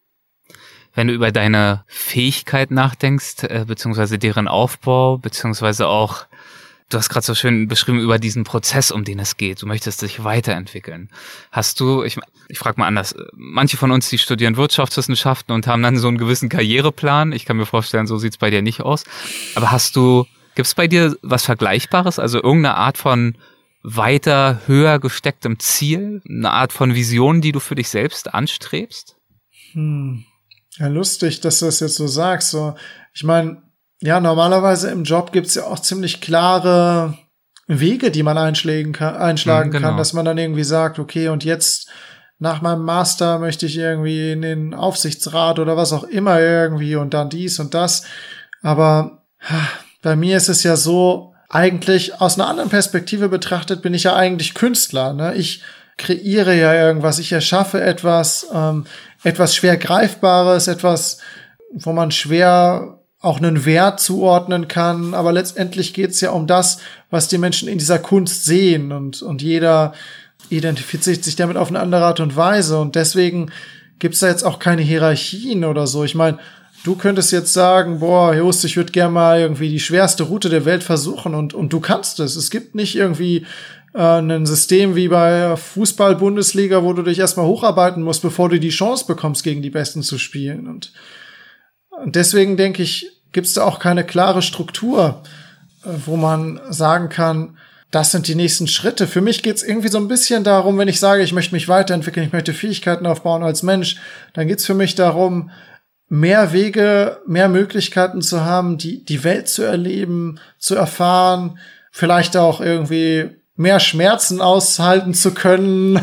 wenn du über deine Fähigkeit nachdenkst, äh, beziehungsweise deren Aufbau, beziehungsweise auch, du hast gerade so schön beschrieben über diesen Prozess, um den es geht. Du möchtest dich weiterentwickeln. Hast du, ich, ich frage mal anders, manche von uns, die studieren Wirtschaftswissenschaften und haben dann so einen gewissen Karriereplan. Ich kann mir vorstellen, so sieht's bei dir nicht aus. Aber hast du, gibt's bei dir was Vergleichbares? Also irgendeine Art von weiter, höher gestecktem Ziel? Eine Art von Vision, die du für dich selbst anstrebst? Hm. Ja, lustig, dass du das jetzt so sagst. So, ich meine, ja, normalerweise im Job gibt's ja auch ziemlich klare Wege, die man einschlagen kann, einschlagen genau. kann, dass man dann irgendwie sagt, okay, und jetzt nach meinem Master möchte ich irgendwie in den Aufsichtsrat oder was auch immer irgendwie und dann dies und das. Aber bei mir ist es ja so, eigentlich aus einer anderen Perspektive betrachtet bin ich ja eigentlich Künstler. Ne? Ich kreiere ja irgendwas, ich erschaffe etwas, ähm, etwas schwer greifbares, etwas, wo man schwer auch einen Wert zuordnen kann. Aber letztendlich geht es ja um das, was die Menschen in dieser Kunst sehen und, und jeder identifiziert sich damit auf eine andere Art und Weise. Und deswegen gibt's da jetzt auch keine Hierarchien oder so. Ich meine, du könntest jetzt sagen, boah, Just, ich würde gerne mal irgendwie die schwerste Route der Welt versuchen und, und du kannst es. Es gibt nicht irgendwie äh, ein System wie bei Fußball-Bundesliga, wo du dich erstmal hocharbeiten musst, bevor du die Chance bekommst, gegen die Besten zu spielen. Und, und deswegen denke ich, gibt es da auch keine klare Struktur, äh, wo man sagen kann, das sind die nächsten Schritte. Für mich geht es irgendwie so ein bisschen darum, wenn ich sage, ich möchte mich weiterentwickeln, ich möchte Fähigkeiten aufbauen als Mensch, dann geht es für mich darum, mehr Wege, mehr Möglichkeiten zu haben, die, die Welt zu erleben, zu erfahren, vielleicht auch irgendwie mehr Schmerzen aushalten zu können.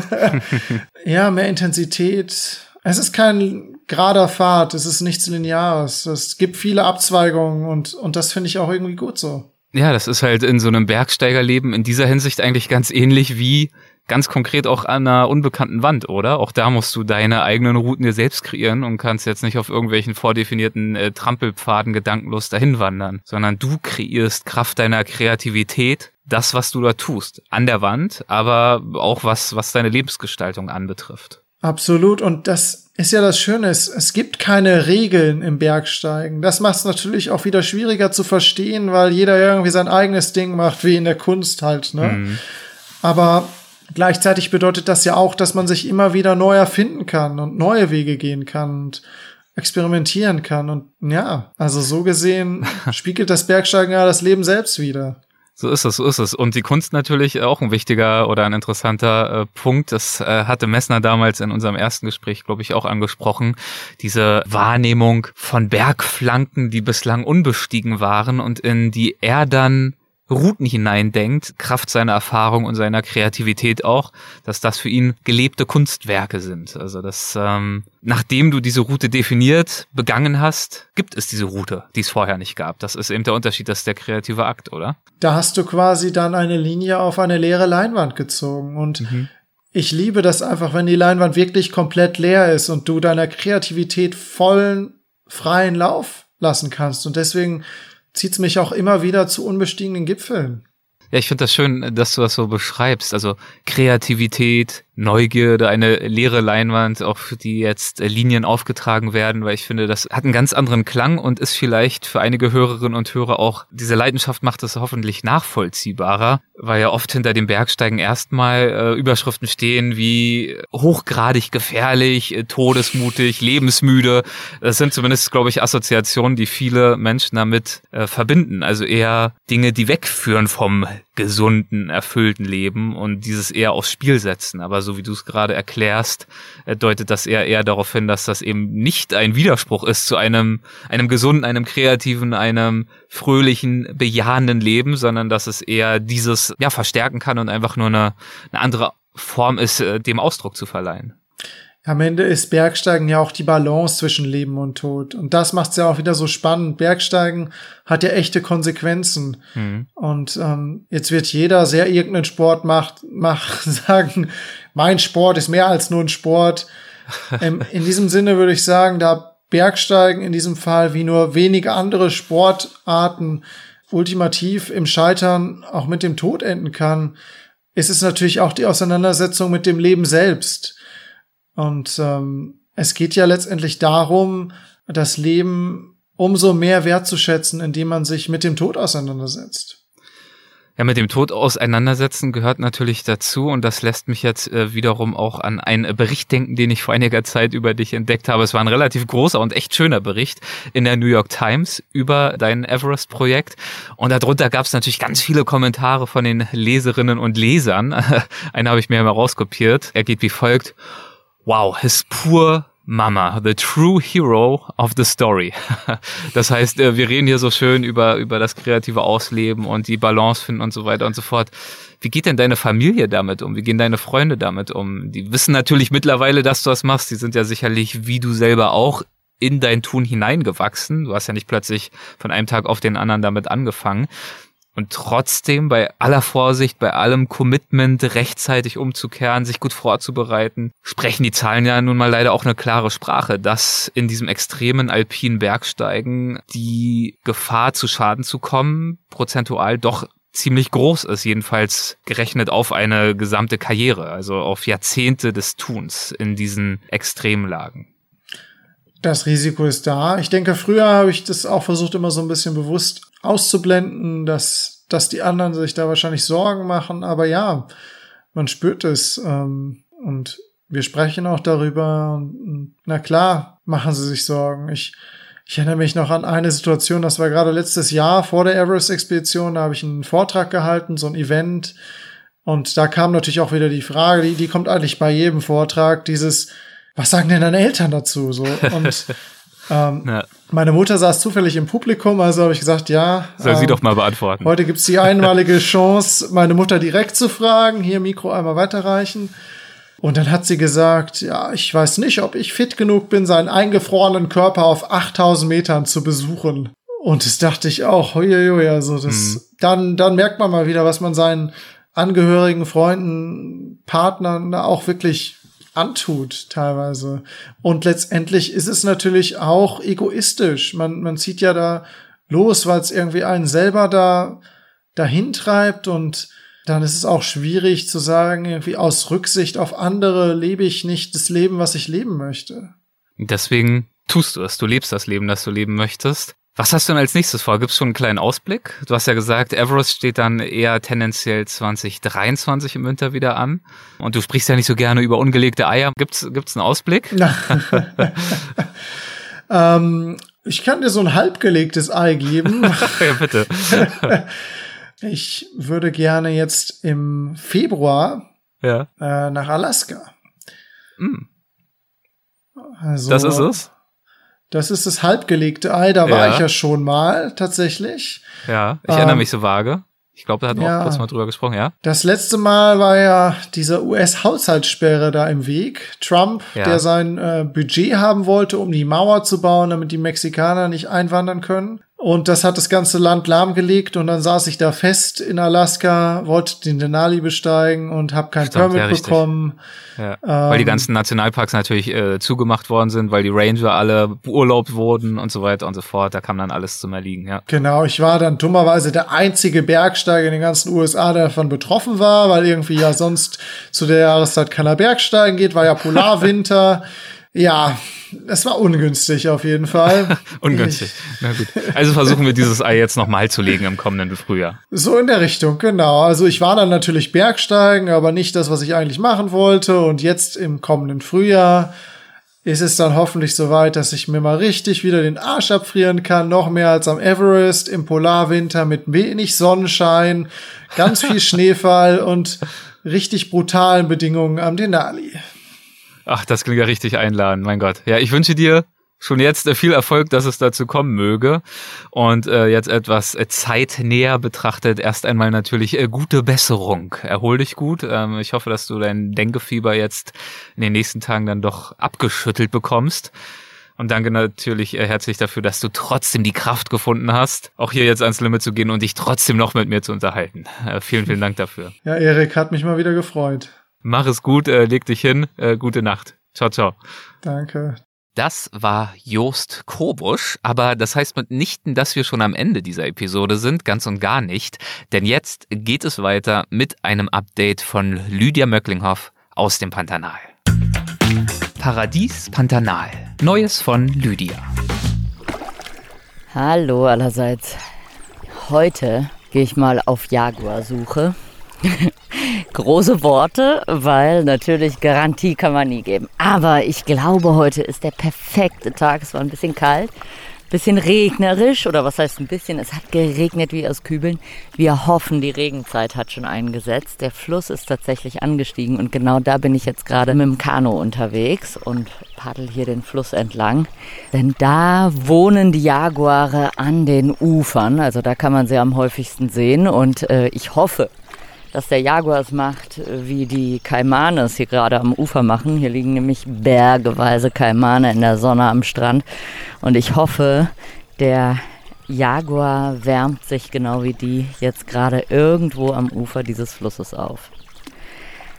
ja, mehr Intensität. Es ist kein gerader Pfad, es ist nichts Lineares. Es gibt viele Abzweigungen und, und das finde ich auch irgendwie gut so. Ja, das ist halt in so einem Bergsteigerleben in dieser Hinsicht eigentlich ganz ähnlich wie ganz konkret auch an einer unbekannten Wand, oder? Auch da musst du deine eigenen Routen dir selbst kreieren und kannst jetzt nicht auf irgendwelchen vordefinierten äh, Trampelpfaden gedankenlos dahin wandern, sondern du kreierst Kraft deiner Kreativität das, was du da tust, an der Wand, aber auch was, was deine Lebensgestaltung anbetrifft. Absolut. Und das ist ja das Schöne. Es, es gibt keine Regeln im Bergsteigen. Das macht es natürlich auch wieder schwieriger zu verstehen, weil jeder irgendwie sein eigenes Ding macht, wie in der Kunst halt. Ne? Mhm. Aber gleichzeitig bedeutet das ja auch, dass man sich immer wieder neu erfinden kann und neue Wege gehen kann und experimentieren kann. Und ja, also so gesehen spiegelt das Bergsteigen ja das Leben selbst wieder. So ist es, so ist es. Und die Kunst natürlich auch ein wichtiger oder ein interessanter äh, Punkt. Das äh, hatte Messner damals in unserem ersten Gespräch, glaube ich, auch angesprochen. Diese Wahrnehmung von Bergflanken, die bislang unbestiegen waren und in die er dann Routen hineindenkt, Kraft seiner Erfahrung und seiner Kreativität auch, dass das für ihn gelebte Kunstwerke sind. Also dass ähm, nachdem du diese Route definiert, begangen hast, gibt es diese Route, die es vorher nicht gab. Das ist eben der Unterschied, das ist der kreative Akt, oder? Da hast du quasi dann eine Linie auf eine leere Leinwand gezogen und mhm. Ich liebe das einfach, wenn die Leinwand wirklich komplett leer ist und du deiner Kreativität vollen, freien Lauf lassen kannst. Und deswegen zieht's mich auch immer wieder zu unbestiegenen Gipfeln. Ja, ich finde das schön, dass du das so beschreibst. Also Kreativität, Neugierde, eine leere Leinwand, für die jetzt äh, Linien aufgetragen werden, weil ich finde, das hat einen ganz anderen Klang und ist vielleicht für einige Hörerinnen und Hörer auch, diese Leidenschaft macht es hoffentlich nachvollziehbarer, weil ja oft hinter dem Bergsteigen erstmal äh, Überschriften stehen wie hochgradig gefährlich, äh, todesmutig, lebensmüde. Das sind zumindest, glaube ich, Assoziationen, die viele Menschen damit äh, verbinden. Also eher Dinge, die wegführen vom gesunden, erfüllten Leben und dieses eher aufs Spiel setzen. Aber so wie du es gerade erklärst, äh, deutet das eher eher darauf hin, dass das eben nicht ein Widerspruch ist zu einem, einem gesunden, einem kreativen, einem fröhlichen, bejahenden Leben, sondern dass es eher dieses, ja, verstärken kann und einfach nur eine, eine andere Form ist, äh, dem Ausdruck zu verleihen. Am Ende ist Bergsteigen ja auch die Balance zwischen Leben und Tod. Und das macht es ja auch wieder so spannend. Bergsteigen hat ja echte Konsequenzen. Mhm. Und ähm, jetzt wird jeder, sehr irgendeinen Sport macht, macht, sagen, mein Sport ist mehr als nur ein Sport. ähm, in diesem Sinne würde ich sagen, da Bergsteigen in diesem Fall wie nur wenige andere Sportarten ultimativ im Scheitern auch mit dem Tod enden kann, ist es natürlich auch die Auseinandersetzung mit dem Leben selbst. Und ähm, es geht ja letztendlich darum, das Leben umso mehr wertzuschätzen, indem man sich mit dem Tod auseinandersetzt. Ja, mit dem Tod auseinandersetzen gehört natürlich dazu und das lässt mich jetzt äh, wiederum auch an einen Bericht denken, den ich vor einiger Zeit über dich entdeckt habe. Es war ein relativ großer und echt schöner Bericht in der New York Times über dein Everest-Projekt und darunter gab es natürlich ganz viele Kommentare von den Leserinnen und Lesern. Einen habe ich mir mal rauskopiert. Er geht wie folgt. Wow, his poor Mama, the true hero of the story. Das heißt, äh, wir reden hier so schön über, über das kreative Ausleben und die Balance finden und so weiter und so fort. Wie geht denn deine Familie damit um? Wie gehen deine Freunde damit um? Die wissen natürlich mittlerweile, dass du das machst. Die sind ja sicherlich, wie du selber auch, in dein Tun hineingewachsen. Du hast ja nicht plötzlich von einem Tag auf den anderen damit angefangen. Und trotzdem bei aller Vorsicht, bei allem Commitment, rechtzeitig umzukehren, sich gut vorzubereiten, sprechen die Zahlen ja nun mal leider auch eine klare Sprache, dass in diesem extremen alpinen Bergsteigen die Gefahr zu Schaden zu kommen, prozentual doch ziemlich groß ist, jedenfalls gerechnet auf eine gesamte Karriere, also auf Jahrzehnte des Tuns in diesen Extremlagen. Das Risiko ist da. Ich denke, früher habe ich das auch versucht, immer so ein bisschen bewusst auszublenden, dass, dass die anderen sich da wahrscheinlich Sorgen machen. Aber ja, man spürt es. Ähm, und wir sprechen auch darüber. Und, na klar, machen sie sich Sorgen. Ich, ich erinnere mich noch an eine Situation, das war gerade letztes Jahr vor der Everest-Expedition. Da habe ich einen Vortrag gehalten, so ein Event. Und da kam natürlich auch wieder die Frage, die, die kommt eigentlich bei jedem Vortrag, dieses, was sagen denn deine Eltern dazu? So und ähm, ja. Meine Mutter saß zufällig im Publikum, also habe ich gesagt, ja. Soll ähm, sie doch mal beantworten. Heute gibt's die einmalige Chance, meine Mutter direkt zu fragen. Hier Mikro einmal weiterreichen. Und dann hat sie gesagt, ja, ich weiß nicht, ob ich fit genug bin, seinen eingefrorenen Körper auf 8000 Metern zu besuchen. Und das dachte ich auch, huiuiui, also das, mhm. dann, dann merkt man mal wieder, was man seinen Angehörigen, Freunden, Partnern auch wirklich antut teilweise. Und letztendlich ist es natürlich auch egoistisch. Man, man zieht ja da los, weil es irgendwie einen selber da dahin treibt und dann ist es auch schwierig zu sagen, irgendwie aus Rücksicht auf andere lebe ich nicht das Leben, was ich leben möchte. Deswegen tust du es. Du lebst das Leben, das du leben möchtest. Was hast du denn als nächstes vor? Gibt's schon einen kleinen Ausblick? Du hast ja gesagt, Everest steht dann eher tendenziell 2023 im Winter wieder an. Und du sprichst ja nicht so gerne über ungelegte Eier. Gibt's, gibt's einen Ausblick? ähm, ich kann dir so ein halbgelegtes Ei geben. ja, bitte. ich würde gerne jetzt im Februar ja. äh, nach Alaska. Mm. Also, das ist es? Das ist das halbgelegte Ei, da war ja. ich ja schon mal tatsächlich. Ja, ich ähm, erinnere mich so vage. Ich glaube, da hatten wir Ja. auch kurz mal drüber gesprochen, ja? Das letzte Mal war ja diese US-Haushaltssperre da im Weg. Trump, Ja. der sein äh, Budget haben wollte, um die Mauer zu bauen, damit die Mexikaner nicht einwandern können. Und das hat das ganze Land lahmgelegt und dann saß ich da fest in Alaska, wollte den Denali besteigen und habe kein Stimmt, Permit ja, bekommen. Ja, weil die ganzen Nationalparks natürlich äh, zugemacht worden sind, weil die Ranger alle beurlaubt wurden und so weiter und so fort. Da kam dann alles zum Erliegen, ja. Genau, ich war dann dummerweise der einzige Bergsteiger in den ganzen USA, der davon betroffen war, weil irgendwie ja sonst zu der Jahreszeit keiner Bergsteigen geht, war ja Polarwinter. ja, es war ungünstig auf jeden Fall. Ungünstig. Na gut. Also versuchen wir dieses Ei jetzt nochmal zu legen im kommenden Frühjahr. So in der Richtung, genau. Also ich war dann natürlich Bergsteigen, aber nicht das, was ich eigentlich machen wollte. Und jetzt im kommenden Frühjahr ist es dann hoffentlich soweit, dass ich mir mal richtig wieder den Arsch abfrieren kann. Noch mehr als am Everest im Polarwinter mit wenig Sonnenschein, ganz viel Schneefall und richtig brutalen Bedingungen am Denali. Ach, das klingt ja richtig einladen, mein Gott. Ja, ich wünsche dir schon jetzt äh, viel Erfolg, dass es dazu kommen möge. Und äh, jetzt etwas äh, zeitnäher betrachtet, erst einmal natürlich äh, gute Besserung. Erhol dich gut. Ähm, ich hoffe, dass du dein Denkefieber jetzt in den nächsten Tagen dann doch abgeschüttelt bekommst. Und danke natürlich äh, herzlich dafür, dass du trotzdem die Kraft gefunden hast, auch hier jetzt ans Limit zu gehen und dich trotzdem noch mit mir zu unterhalten. Äh, vielen, vielen Dank dafür. Ja, Erik hat mich mal wieder gefreut. Mach es gut, äh, leg dich hin. Äh, gute Nacht. Ciao, ciao. Danke. Das war Jost Kobusch, aber das heißt mitnichten, dass wir schon am Ende dieser Episode sind, ganz und gar nicht, denn jetzt geht es weiter mit einem Update von Lydia Möcklinghoff aus dem Pantanal. Paradies Pantanal. Neues von Lydia. Hallo allerseits. Heute gehe ich mal auf Jaguar-Suche. Große Worte, weil natürlich Garantie kann man nie geben. Aber ich glaube, heute ist der perfekte Tag. Es war ein bisschen kalt, bisschen regnerisch oder was heißt ein bisschen? Es hat geregnet wie aus Kübeln. Wir hoffen, die Regenzeit hat schon eingesetzt. Der Fluss ist tatsächlich angestiegen und genau da bin ich jetzt gerade mit dem Kanu unterwegs und paddel hier den Fluss entlang. Denn da wohnen die Jaguare an den Ufern. Also da kann man sie am häufigsten sehen und äh, ich hoffe, dass der Jaguar es macht, wie die Kaimane es hier gerade am Ufer machen. Hier liegen nämlich bergeweise Kaimane in der Sonne am Strand. Und ich hoffe, der Jaguar wärmt sich genau wie die jetzt gerade irgendwo am Ufer dieses Flusses auf.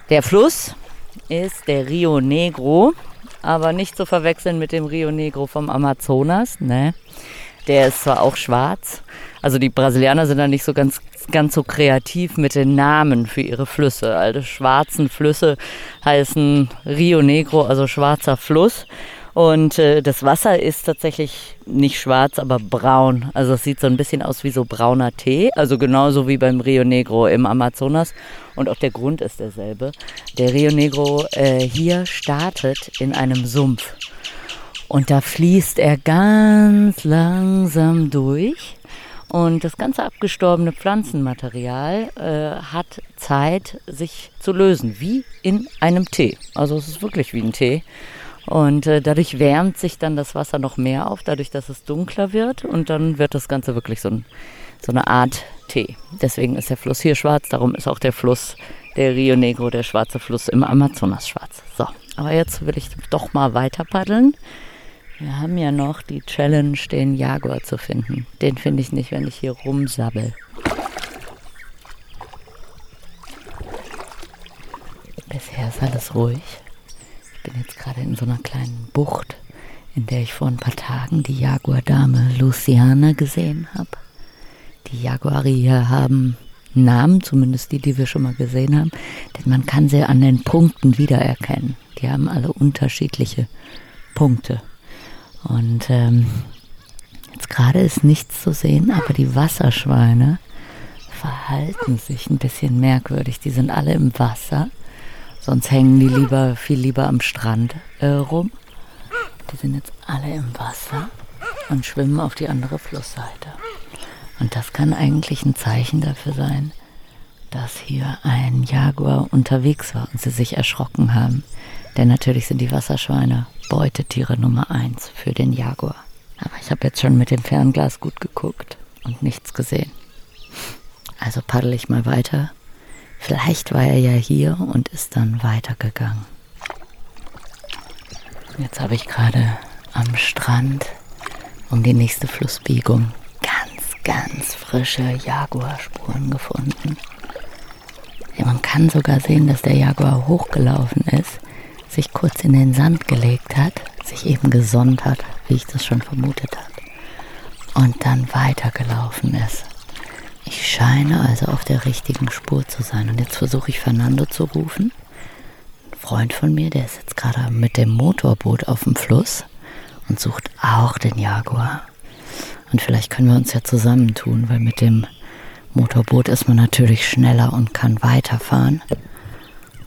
Der Fluss ist der Rio Negro, aber nicht zu verwechseln mit dem Rio Negro vom Amazonas. Ne? Der ist zwar auch schwarz, also die Brasilianer sind da nicht so ganz, ganz so kreativ mit den Namen für ihre Flüsse. Alle schwarzen Flüsse heißen Rio Negro, also schwarzer Fluss. Und äh, das Wasser ist tatsächlich nicht schwarz, aber braun. Also es sieht so ein bisschen aus wie so brauner Tee. Also genauso wie beim Rio Negro im Amazonas. Und auch der Grund ist derselbe. Der Rio Negro äh, hier startet in einem Sumpf. Und da fließt er ganz langsam durch. Und das ganze abgestorbene Pflanzenmaterial äh, hat Zeit, sich zu lösen, wie in einem Tee. Also es ist wirklich wie ein Tee. Und äh, dadurch wärmt sich dann das Wasser noch mehr auf, dadurch, dass es dunkler wird. Und dann wird das Ganze wirklich so, ein, so eine Art Tee. Deswegen ist der Fluss hier schwarz, darum ist auch der Fluss, der Rio Negro, der schwarze Fluss im Amazonas schwarz. So, aber jetzt will ich doch mal weiter paddeln. Wir haben ja noch die Challenge, den Jaguar zu finden. Den finde ich nicht, wenn ich hier rumsabbel. Bisher ist alles ruhig. Ich bin jetzt gerade in so einer kleinen Bucht, in der ich vor ein paar Tagen die Jaguardame Luciana gesehen habe. Die Jaguare hier haben Namen, zumindest die, die wir schon mal gesehen haben, denn man kann sie an den Punkten wiedererkennen. Die haben alle unterschiedliche Punkte. Und ähm, jetzt gerade ist nichts zu sehen, aber die Wasserschweine verhalten sich ein bisschen merkwürdig. Die sind alle im Wasser, sonst hängen die lieber viel lieber am Strand äh, rum. Die sind jetzt alle im Wasser und schwimmen auf die andere Flussseite. Und das kann eigentlich ein Zeichen dafür sein, dass hier ein Jaguar unterwegs war und sie sich erschrocken haben. Denn natürlich sind die Wasserschweine Beutetiere Nummer eins für den Jaguar. Aber ich habe jetzt schon mit dem Fernglas gut geguckt und nichts gesehen. Also paddel ich mal weiter. Vielleicht war er ja hier und ist dann weitergegangen. Jetzt habe ich gerade am Strand um die nächste Flussbiegung ganz, ganz frische Jaguarspuren gefunden. Ja, man kann sogar sehen, dass der Jaguar hochgelaufen ist, sich kurz in den Sand gelegt hat, sich eben gesonnt hat, wie ich das schon vermutet habe, und dann weitergelaufen ist. Ich scheine also auf der richtigen Spur zu sein. Und jetzt versuche ich Fernando zu rufen. Ein Freund von mir, der ist jetzt gerade mit dem Motorboot auf dem Fluss und sucht auch den Jaguar. Und vielleicht können wir uns ja zusammentun, weil mit dem Motorboot ist man natürlich schneller und kann weiterfahren.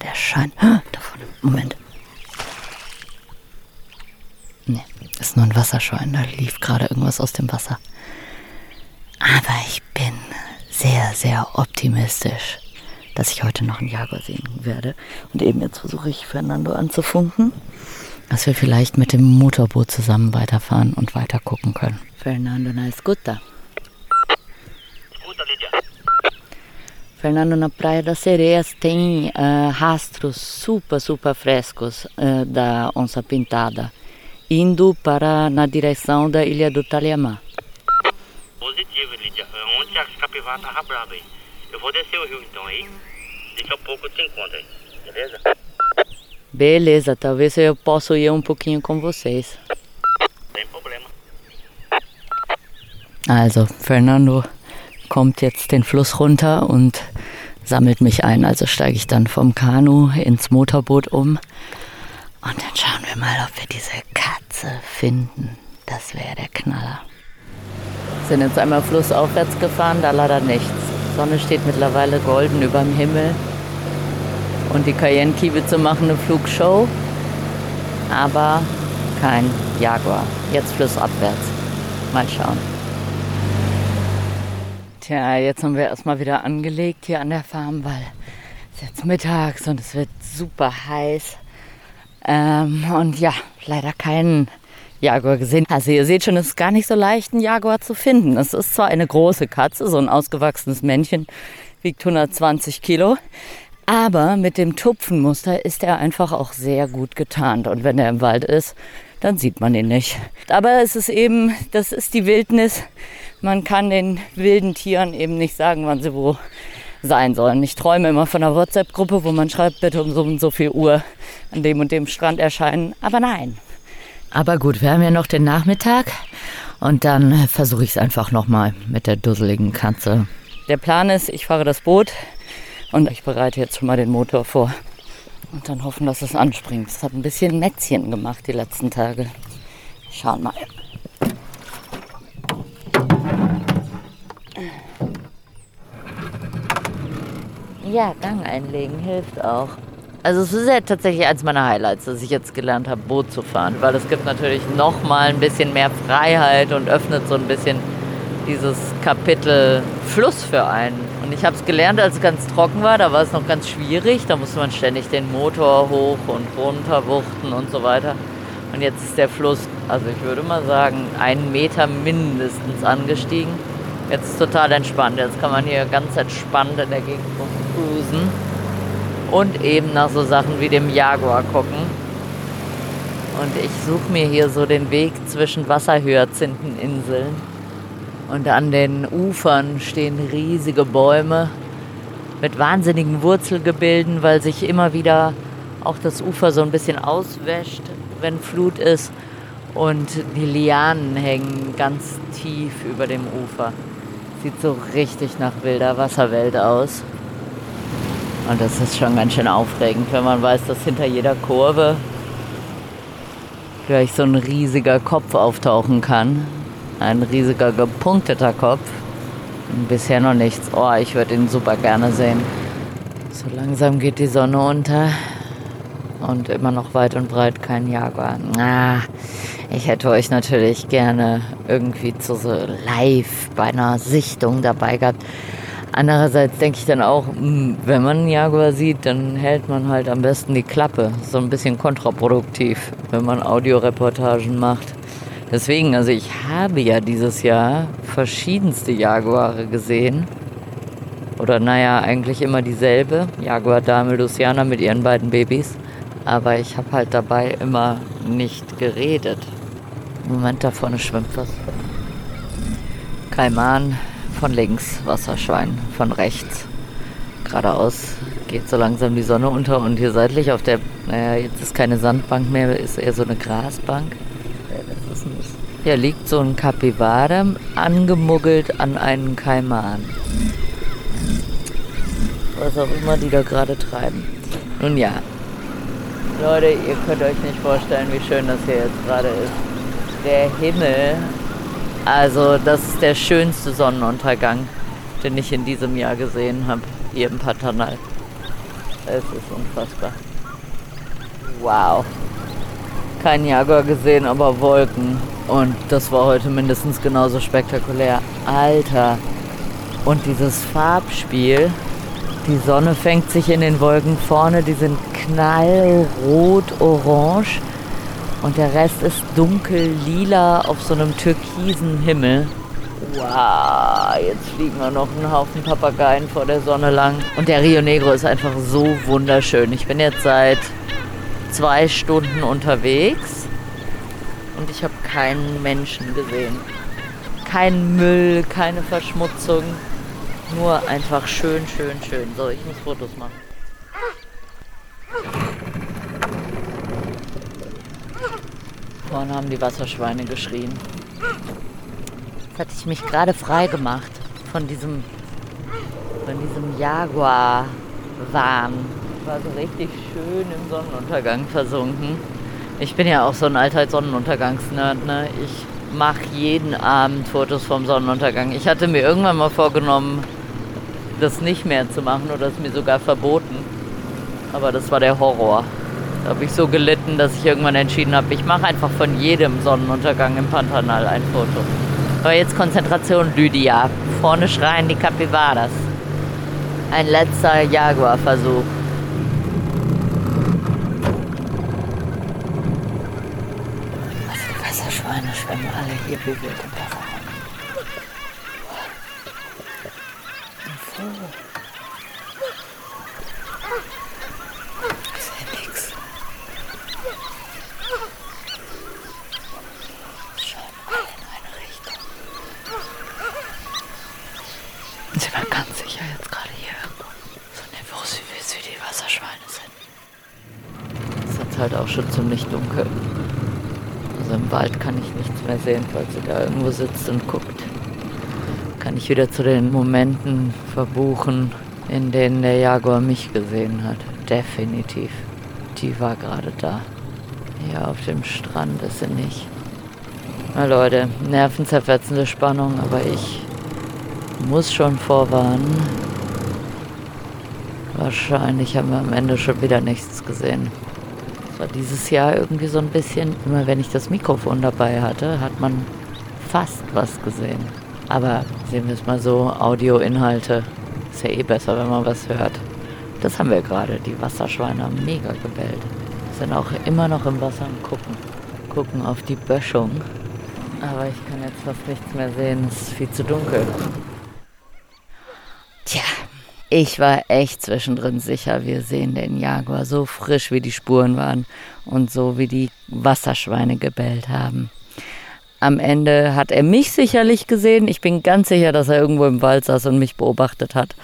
Der scheint. Ah. Moment. Nee, ist nur ein Wasserschein. Da lief gerade irgendwas aus dem Wasser. Aber ich bin sehr, sehr optimistisch, dass ich heute noch einen Jaguar sehen werde. Und eben jetzt versuche ich Fernando anzufunken, dass wir vielleicht mit dem Motorboot zusammen weiterfahren und weiter gucken können. Fernando, na escuta. Fernando, na Praia das Sereias tem uh, rastros super, super frescos uh, da onça pintada, indo para na direção da Ilha do Taliamar. Positivo, Lídia. Ontem a capivara tava brava aí. Eu vou descer o rio então aí. Daqui a pouco eu te encontro aí. Beleza? Beleza, talvez eu possa ir um pouquinho com vocês. Sem problema. Also, Fernando kommt jetzt den Fluss runter und sammelt mich ein. Also steige ich dann vom Kanu ins Motorboot um. Und dann schauen wir mal, ob wir diese Katze finden. Das wäre der Knaller. Sind jetzt einmal flussaufwärts gefahren, da leider nichts. Sonne steht mittlerweile golden überm Himmel. Und die Cayenne-Kiebitze machen eine Flugshow. Aber kein Jaguar. Jetzt flussabwärts. Mal schauen. Tja, jetzt haben wir erstmal wieder angelegt hier an der Farm, weil es jetzt mittags und es wird super heiß. Ähm, und ja, leider keinen Jaguar gesehen. Also ihr seht schon, es ist gar nicht so leicht, einen Jaguar zu finden. Es ist zwar eine große Katze, so ein ausgewachsenes Männchen, wiegt 120 Kilo. Aber mit dem Tupfenmuster ist er einfach auch sehr gut getarnt. Und wenn er im Wald ist, dann sieht man ihn nicht. Aber es ist eben, das ist die Wildnis. Man kann den wilden Tieren eben nicht sagen, wann sie wo sein sollen. Ich träume immer von einer WhatsApp-Gruppe, wo man schreibt, bitte um so und so viel Uhr an dem und dem Strand erscheinen. Aber nein. Aber gut, wir haben ja noch den Nachmittag und dann versuche ich es einfach nochmal mit der dusseligen Katze. Der Plan ist, ich fahre das Boot und ich bereite jetzt schon mal den Motor vor. Und dann hoffen, dass es anspringt. Es hat ein bisschen Mätzchen gemacht die letzten Tage. Schauen mal. Ja, Gang einlegen hilft auch. Also es ist ja tatsächlich eins meiner Highlights, dass ich jetzt gelernt habe, Boot zu fahren, weil es gibt natürlich noch mal ein bisschen mehr Freiheit und öffnet so ein bisschen dieses Kapitel Fluss für einen. Und ich habe es gelernt, als es ganz trocken war, da war es noch ganz schwierig, da musste man ständig den Motor hoch und runter wuchten und so weiter. Und jetzt ist der Fluss, also ich würde mal sagen, einen Meter mindestens angestiegen. Jetzt total entspannt. Jetzt kann man hier ganz entspannt in der Gegend cruisen und eben nach so Sachen wie dem Jaguar gucken. Und ich suche mir hier so den Weg zwischen Wasserhyazintheninseln. Und an den Ufern stehen riesige Bäume mit wahnsinnigen Wurzelgebilden, weil sich immer wieder auch das Ufer so ein bisschen auswäscht, wenn Flut ist. Und die Lianen hängen ganz tief über dem Ufer. Sieht so richtig nach wilder Wasserwelt aus. Und das ist schon ganz schön aufregend, wenn man weiß, dass hinter jeder Kurve gleich so ein riesiger Kopf auftauchen kann. Ein riesiger gepunkteter Kopf. Bisher noch nichts. Oh, ich würde ihn super gerne sehen. So langsam geht die Sonne unter. Und immer noch weit und breit kein Jaguar. Ah, ich hätte euch natürlich gerne irgendwie zu so live bei einer Sichtung dabei gehabt. Andererseits denke ich dann auch, wenn man einen Jaguar sieht, dann hält man halt am besten die Klappe. So ein bisschen kontraproduktiv, wenn man Audioreportagen macht. Deswegen, also ich habe ja dieses Jahr verschiedenste Jaguare gesehen. Oder naja, eigentlich immer dieselbe. Jaguar Dame Luciana mit ihren beiden Babys. Aber ich habe halt dabei immer nicht geredet. Moment, da vorne schwimmt was. Kaiman von links, Wasserschwein von rechts. Geradeaus geht so langsam die Sonne unter und hier seitlich auf der, naja, jetzt ist keine Sandbank mehr, ist eher so eine Grasbank. Hier liegt so ein Kapibara angemuggelt an einen Kaiman. Was auch immer die da gerade treiben. Nun ja, Leute, ihr könnt euch nicht vorstellen, wie schön das hier jetzt gerade ist. Der Himmel, also das ist der schönste Sonnenuntergang, den ich in diesem Jahr gesehen habe, hier im Pantanal. Es ist unfassbar. Wow. Kein Jaguar gesehen, aber Wolken. Und das war heute mindestens genauso spektakulär. Alter. Und dieses Farbspiel. Die Sonne fängt sich in den Wolken vorne. Die sind knallrot-orange. Und der Rest ist dunkel lila auf so einem türkisen Himmel. Wow, jetzt fliegen wir noch einen Haufen Papageien vor der Sonne lang. Und der Rio Negro ist einfach so wunderschön. Ich bin jetzt seit zwei Stunden unterwegs und ich habe keinen Menschen gesehen. Kein Müll, keine Verschmutzung. Nur einfach schön, schön, schön. So, ich muss Fotos machen. Vorne haben die Wasserschweine geschrien hatte ich mich gerade frei gemacht von diesem, von diesem Jaguar-Wahn. War so richtig schön im Sonnenuntergang versunken. Ich bin ja auch so ein alter Sonnenuntergangsnerd, ne? Ich mache jeden Abend Fotos vom Sonnenuntergang. Ich hatte mir irgendwann mal vorgenommen, das nicht mehr zu machen oder es mir sogar verboten. Aber das war der Horror. Da habe ich so gelitten, dass ich irgendwann entschieden habe, ich mache einfach von jedem Sonnenuntergang im Pantanal ein Foto. Aber jetzt Konzentration, Lydia. Vorne schreien die Capybaras. Ein letzter Jaguar-Versuch. Die Wasserschweine schwimmen alle hier wie wild im Wasser. halt auch schon ziemlich dunkel. Also im Wald kann ich nichts mehr sehen, falls sie da irgendwo sitzt und guckt. Kann ich wieder zu den Momenten verbuchen, in denen der Jaguar mich gesehen hat. Definitiv. Die war gerade da. Hier auf dem Strand ist sie nicht. Na Leute, nervenzerfetzende Spannung, aber ich muss schon vorwarnen. Wahrscheinlich haben wir am Ende schon wieder nichts gesehen war dieses Jahr irgendwie so ein bisschen, immer wenn ich das Mikrofon dabei hatte, hat man fast was gesehen. Aber sehen wir es mal so, Audioinhalte ist ja eh besser, wenn man was hört. Das haben wir gerade. Die Wasserschweine haben mega gebellt. Sind auch immer noch im Wasser und gucken. Gucken auf die Böschung. Aber ich kann jetzt fast nichts mehr sehen. Es ist viel zu dunkel. Tja, ich war echt zwischendrin sicher, wir sehen den Jaguar so frisch, wie die Spuren waren und so, wie die Wasserschweine gebellt haben. Am Ende hat er mich sicherlich gesehen. Ich bin ganz sicher, dass er irgendwo im Wald saß und mich beobachtet hat.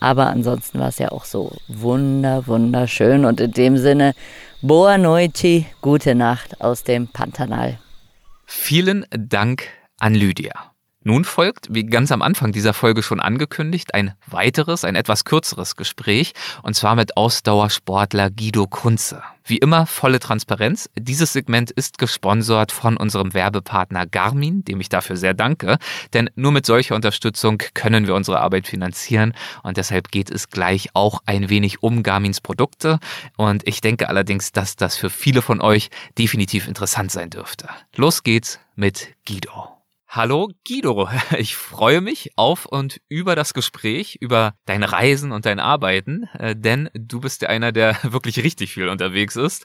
Aber ansonsten war es ja auch so wunder, wunderschön. Und in dem Sinne, Boa Noite, gute Nacht aus dem Pantanal. Vielen Dank an Lydia. Nun folgt, wie ganz am Anfang dieser Folge schon angekündigt, ein weiteres, ein etwas kürzeres Gespräch, und zwar mit Ausdauersportler Guido Kunze. Wie immer volle Transparenz. Dieses Segment ist gesponsert von unserem Werbepartner Garmin, dem ich dafür sehr danke, denn nur mit solcher Unterstützung können wir unsere Arbeit finanzieren und deshalb geht es gleich auch ein wenig um Garmins Produkte und ich denke allerdings, dass das für viele von euch definitiv interessant sein dürfte. Los geht's mit Guido. Hallo Guido, ich freue mich auf und über das Gespräch, über dein Reisen und dein Arbeiten, äh, denn du bist ja einer, der wirklich richtig viel unterwegs ist.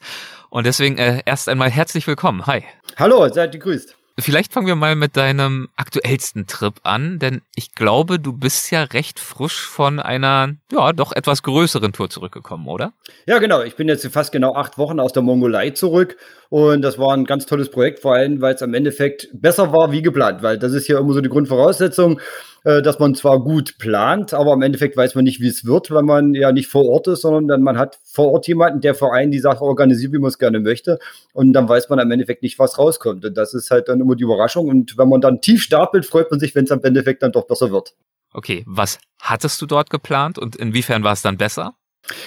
Und deswegen äh, erst einmal herzlich willkommen. Hi. Hallo, seid gegrüßt. Vielleicht fangen wir mal mit deinem aktuellsten Trip an, denn ich glaube, du bist ja recht frisch von einer, ja, doch etwas größeren Tour zurückgekommen, oder? Ja, genau. Ich bin jetzt fast genau acht Wochen aus der Mongolei zurück und das war ein ganz tolles Projekt, vor allem, weil es am Endeffekt besser war wie geplant, weil das ist ja immer so die Grundvoraussetzung, äh, dass man zwar gut plant, aber im Endeffekt weiß man nicht, wie es wird, wenn man ja nicht vor Ort ist, sondern dann man hat vor Ort jemanden, der vor allem die Sache organisiert, wie man es gerne möchte und dann weiß man im Endeffekt nicht, was rauskommt und das ist halt dann immer die Überraschung und wenn man dann tief stapelt, freut man sich, wenn es am Endeffekt dann doch besser wird. Okay, was hattest du dort geplant und inwiefern war es dann besser?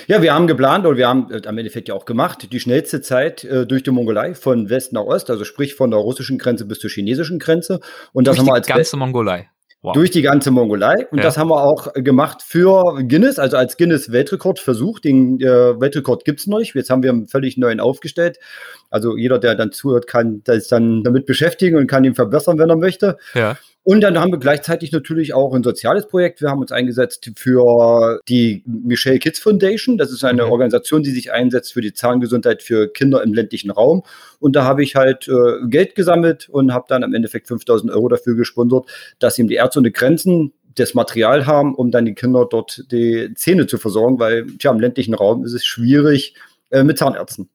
Ja, wir haben geplant oder wir haben äh, am Endeffekt ja auch gemacht, die schnellste Zeit äh, durch die Mongolei von West nach Ost, also sprich von der russischen Grenze bis zur chinesischen Grenze. Und das durch haben wir die als ganze West Mongolei. Wow. durch die ganze Mongolei. Und Ja. das haben wir auch gemacht für Guinness, also als Guinness Weltrekord versucht. Den äh, Weltrekord gibt's noch nicht. Jetzt haben wir einen völlig neuen aufgestellt. Also jeder, der dann zuhört, kann das dann damit beschäftigen und kann ihn verbessern, wenn er möchte. Ja. Und dann haben wir gleichzeitig natürlich auch ein soziales Projekt. Wir haben uns eingesetzt für die Michelle Kids Foundation. Das ist eine Mhm. Organisation, die sich einsetzt für die Zahngesundheit für Kinder im ländlichen Raum. Und da habe ich halt äh, Geld gesammelt und habe dann im Endeffekt 5000 Euro dafür gesponsert, dass ihm die Ärzte ohne Grenzen das Material haben, um dann die Kinder dort die Zähne zu versorgen, weil tja, im ländlichen Raum ist es schwierig äh, mit Zahnärzten.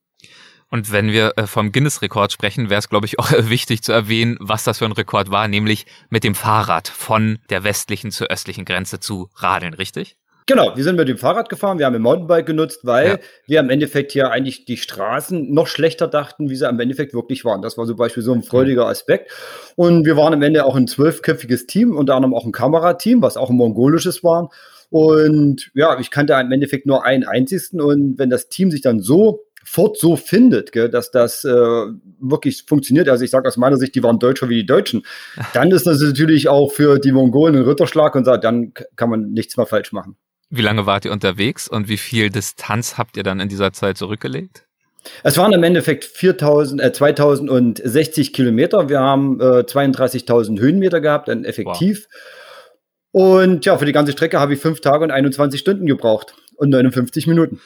Und wenn wir äh, vom Guinness-Rekord sprechen, wäre es, glaube ich, auch wichtig zu erwähnen, was das für ein Rekord war, nämlich mit dem Fahrrad von der westlichen zur östlichen Grenze zu radeln, richtig? Genau, wir sind mit dem Fahrrad gefahren, wir haben ein Mountainbike genutzt, weil Ja. wir im Endeffekt hier eigentlich die Straßen noch schlechter dachten, wie sie im Endeffekt wirklich waren. Das war zum Beispiel so ein freudiger Aspekt. Und wir waren am Ende auch ein zwölfköpfiges Team, unter anderem auch ein Kamerateam, was auch ein mongolisches war. Und ja, ich kannte im Endeffekt nur einen einzigen. Und wenn das Team sich dann so fort so findet, gell, dass das äh, wirklich funktioniert. Also ich sage aus meiner Sicht, die waren Deutscher wie die Deutschen. Dann ist das natürlich auch für die Mongolen ein Ritterschlag und sagt, dann kann man nichts mehr falsch machen. Wie lange wart ihr unterwegs und wie viel Distanz habt ihr dann in dieser Zeit zurückgelegt? Es waren im Endeffekt 4000, äh, 2060 Kilometer. Wir haben äh, 32.000 Höhenmeter gehabt, dann effektiv. Und ja, für die ganze Strecke habe ich fünf Tage und 21 Stunden gebraucht und 59 Minuten.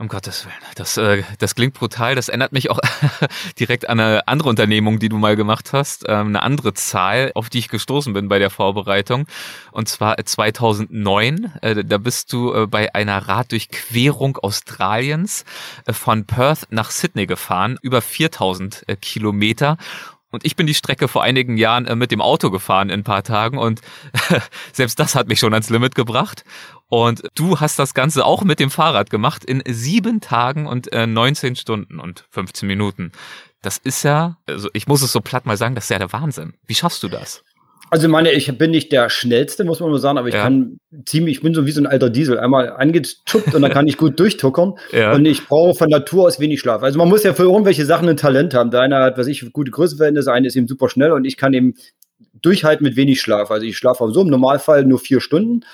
Um Gottes Willen. Das, äh, das klingt brutal. Das erinnert mich auch direkt an eine andere Unternehmung, die du mal gemacht hast. Ähm, eine andere Zahl, auf die ich gestoßen bin bei der Vorbereitung. Und zwar äh, 2009. Äh, da bist du äh, bei einer Raddurchquerung Australiens äh, von Perth nach Sydney gefahren. Über 4000 äh, Kilometer. Und ich bin die Strecke vor einigen Jahren äh, mit dem Auto gefahren in ein paar Tagen und selbst das hat mich schon ans Limit gebracht. Und du hast das Ganze auch mit dem Fahrrad gemacht in sieben Tagen und äh, 19 Stunden und 15 Minuten. Das ist ja, also ich muss es so platt mal sagen, das ist ja der Wahnsinn. Wie schaffst du das? Also ich meine, ich bin nicht der schnellste, muss man mal sagen, aber ich Ja. kann ziemlich, ich bin so wie so ein alter Diesel, einmal angeschubbt und dann kann ich gut durchtuckern. Ja. Und ich brauche von Natur aus wenig Schlaf. Also man muss ja für irgendwelche Sachen ein Talent haben. Der eine hat, was ich, gute Größenverhältnisse, eine ist eben super schnell und ich kann eben durchhalten mit wenig Schlaf. Also ich schlafe so im Normalfall nur vier Stunden.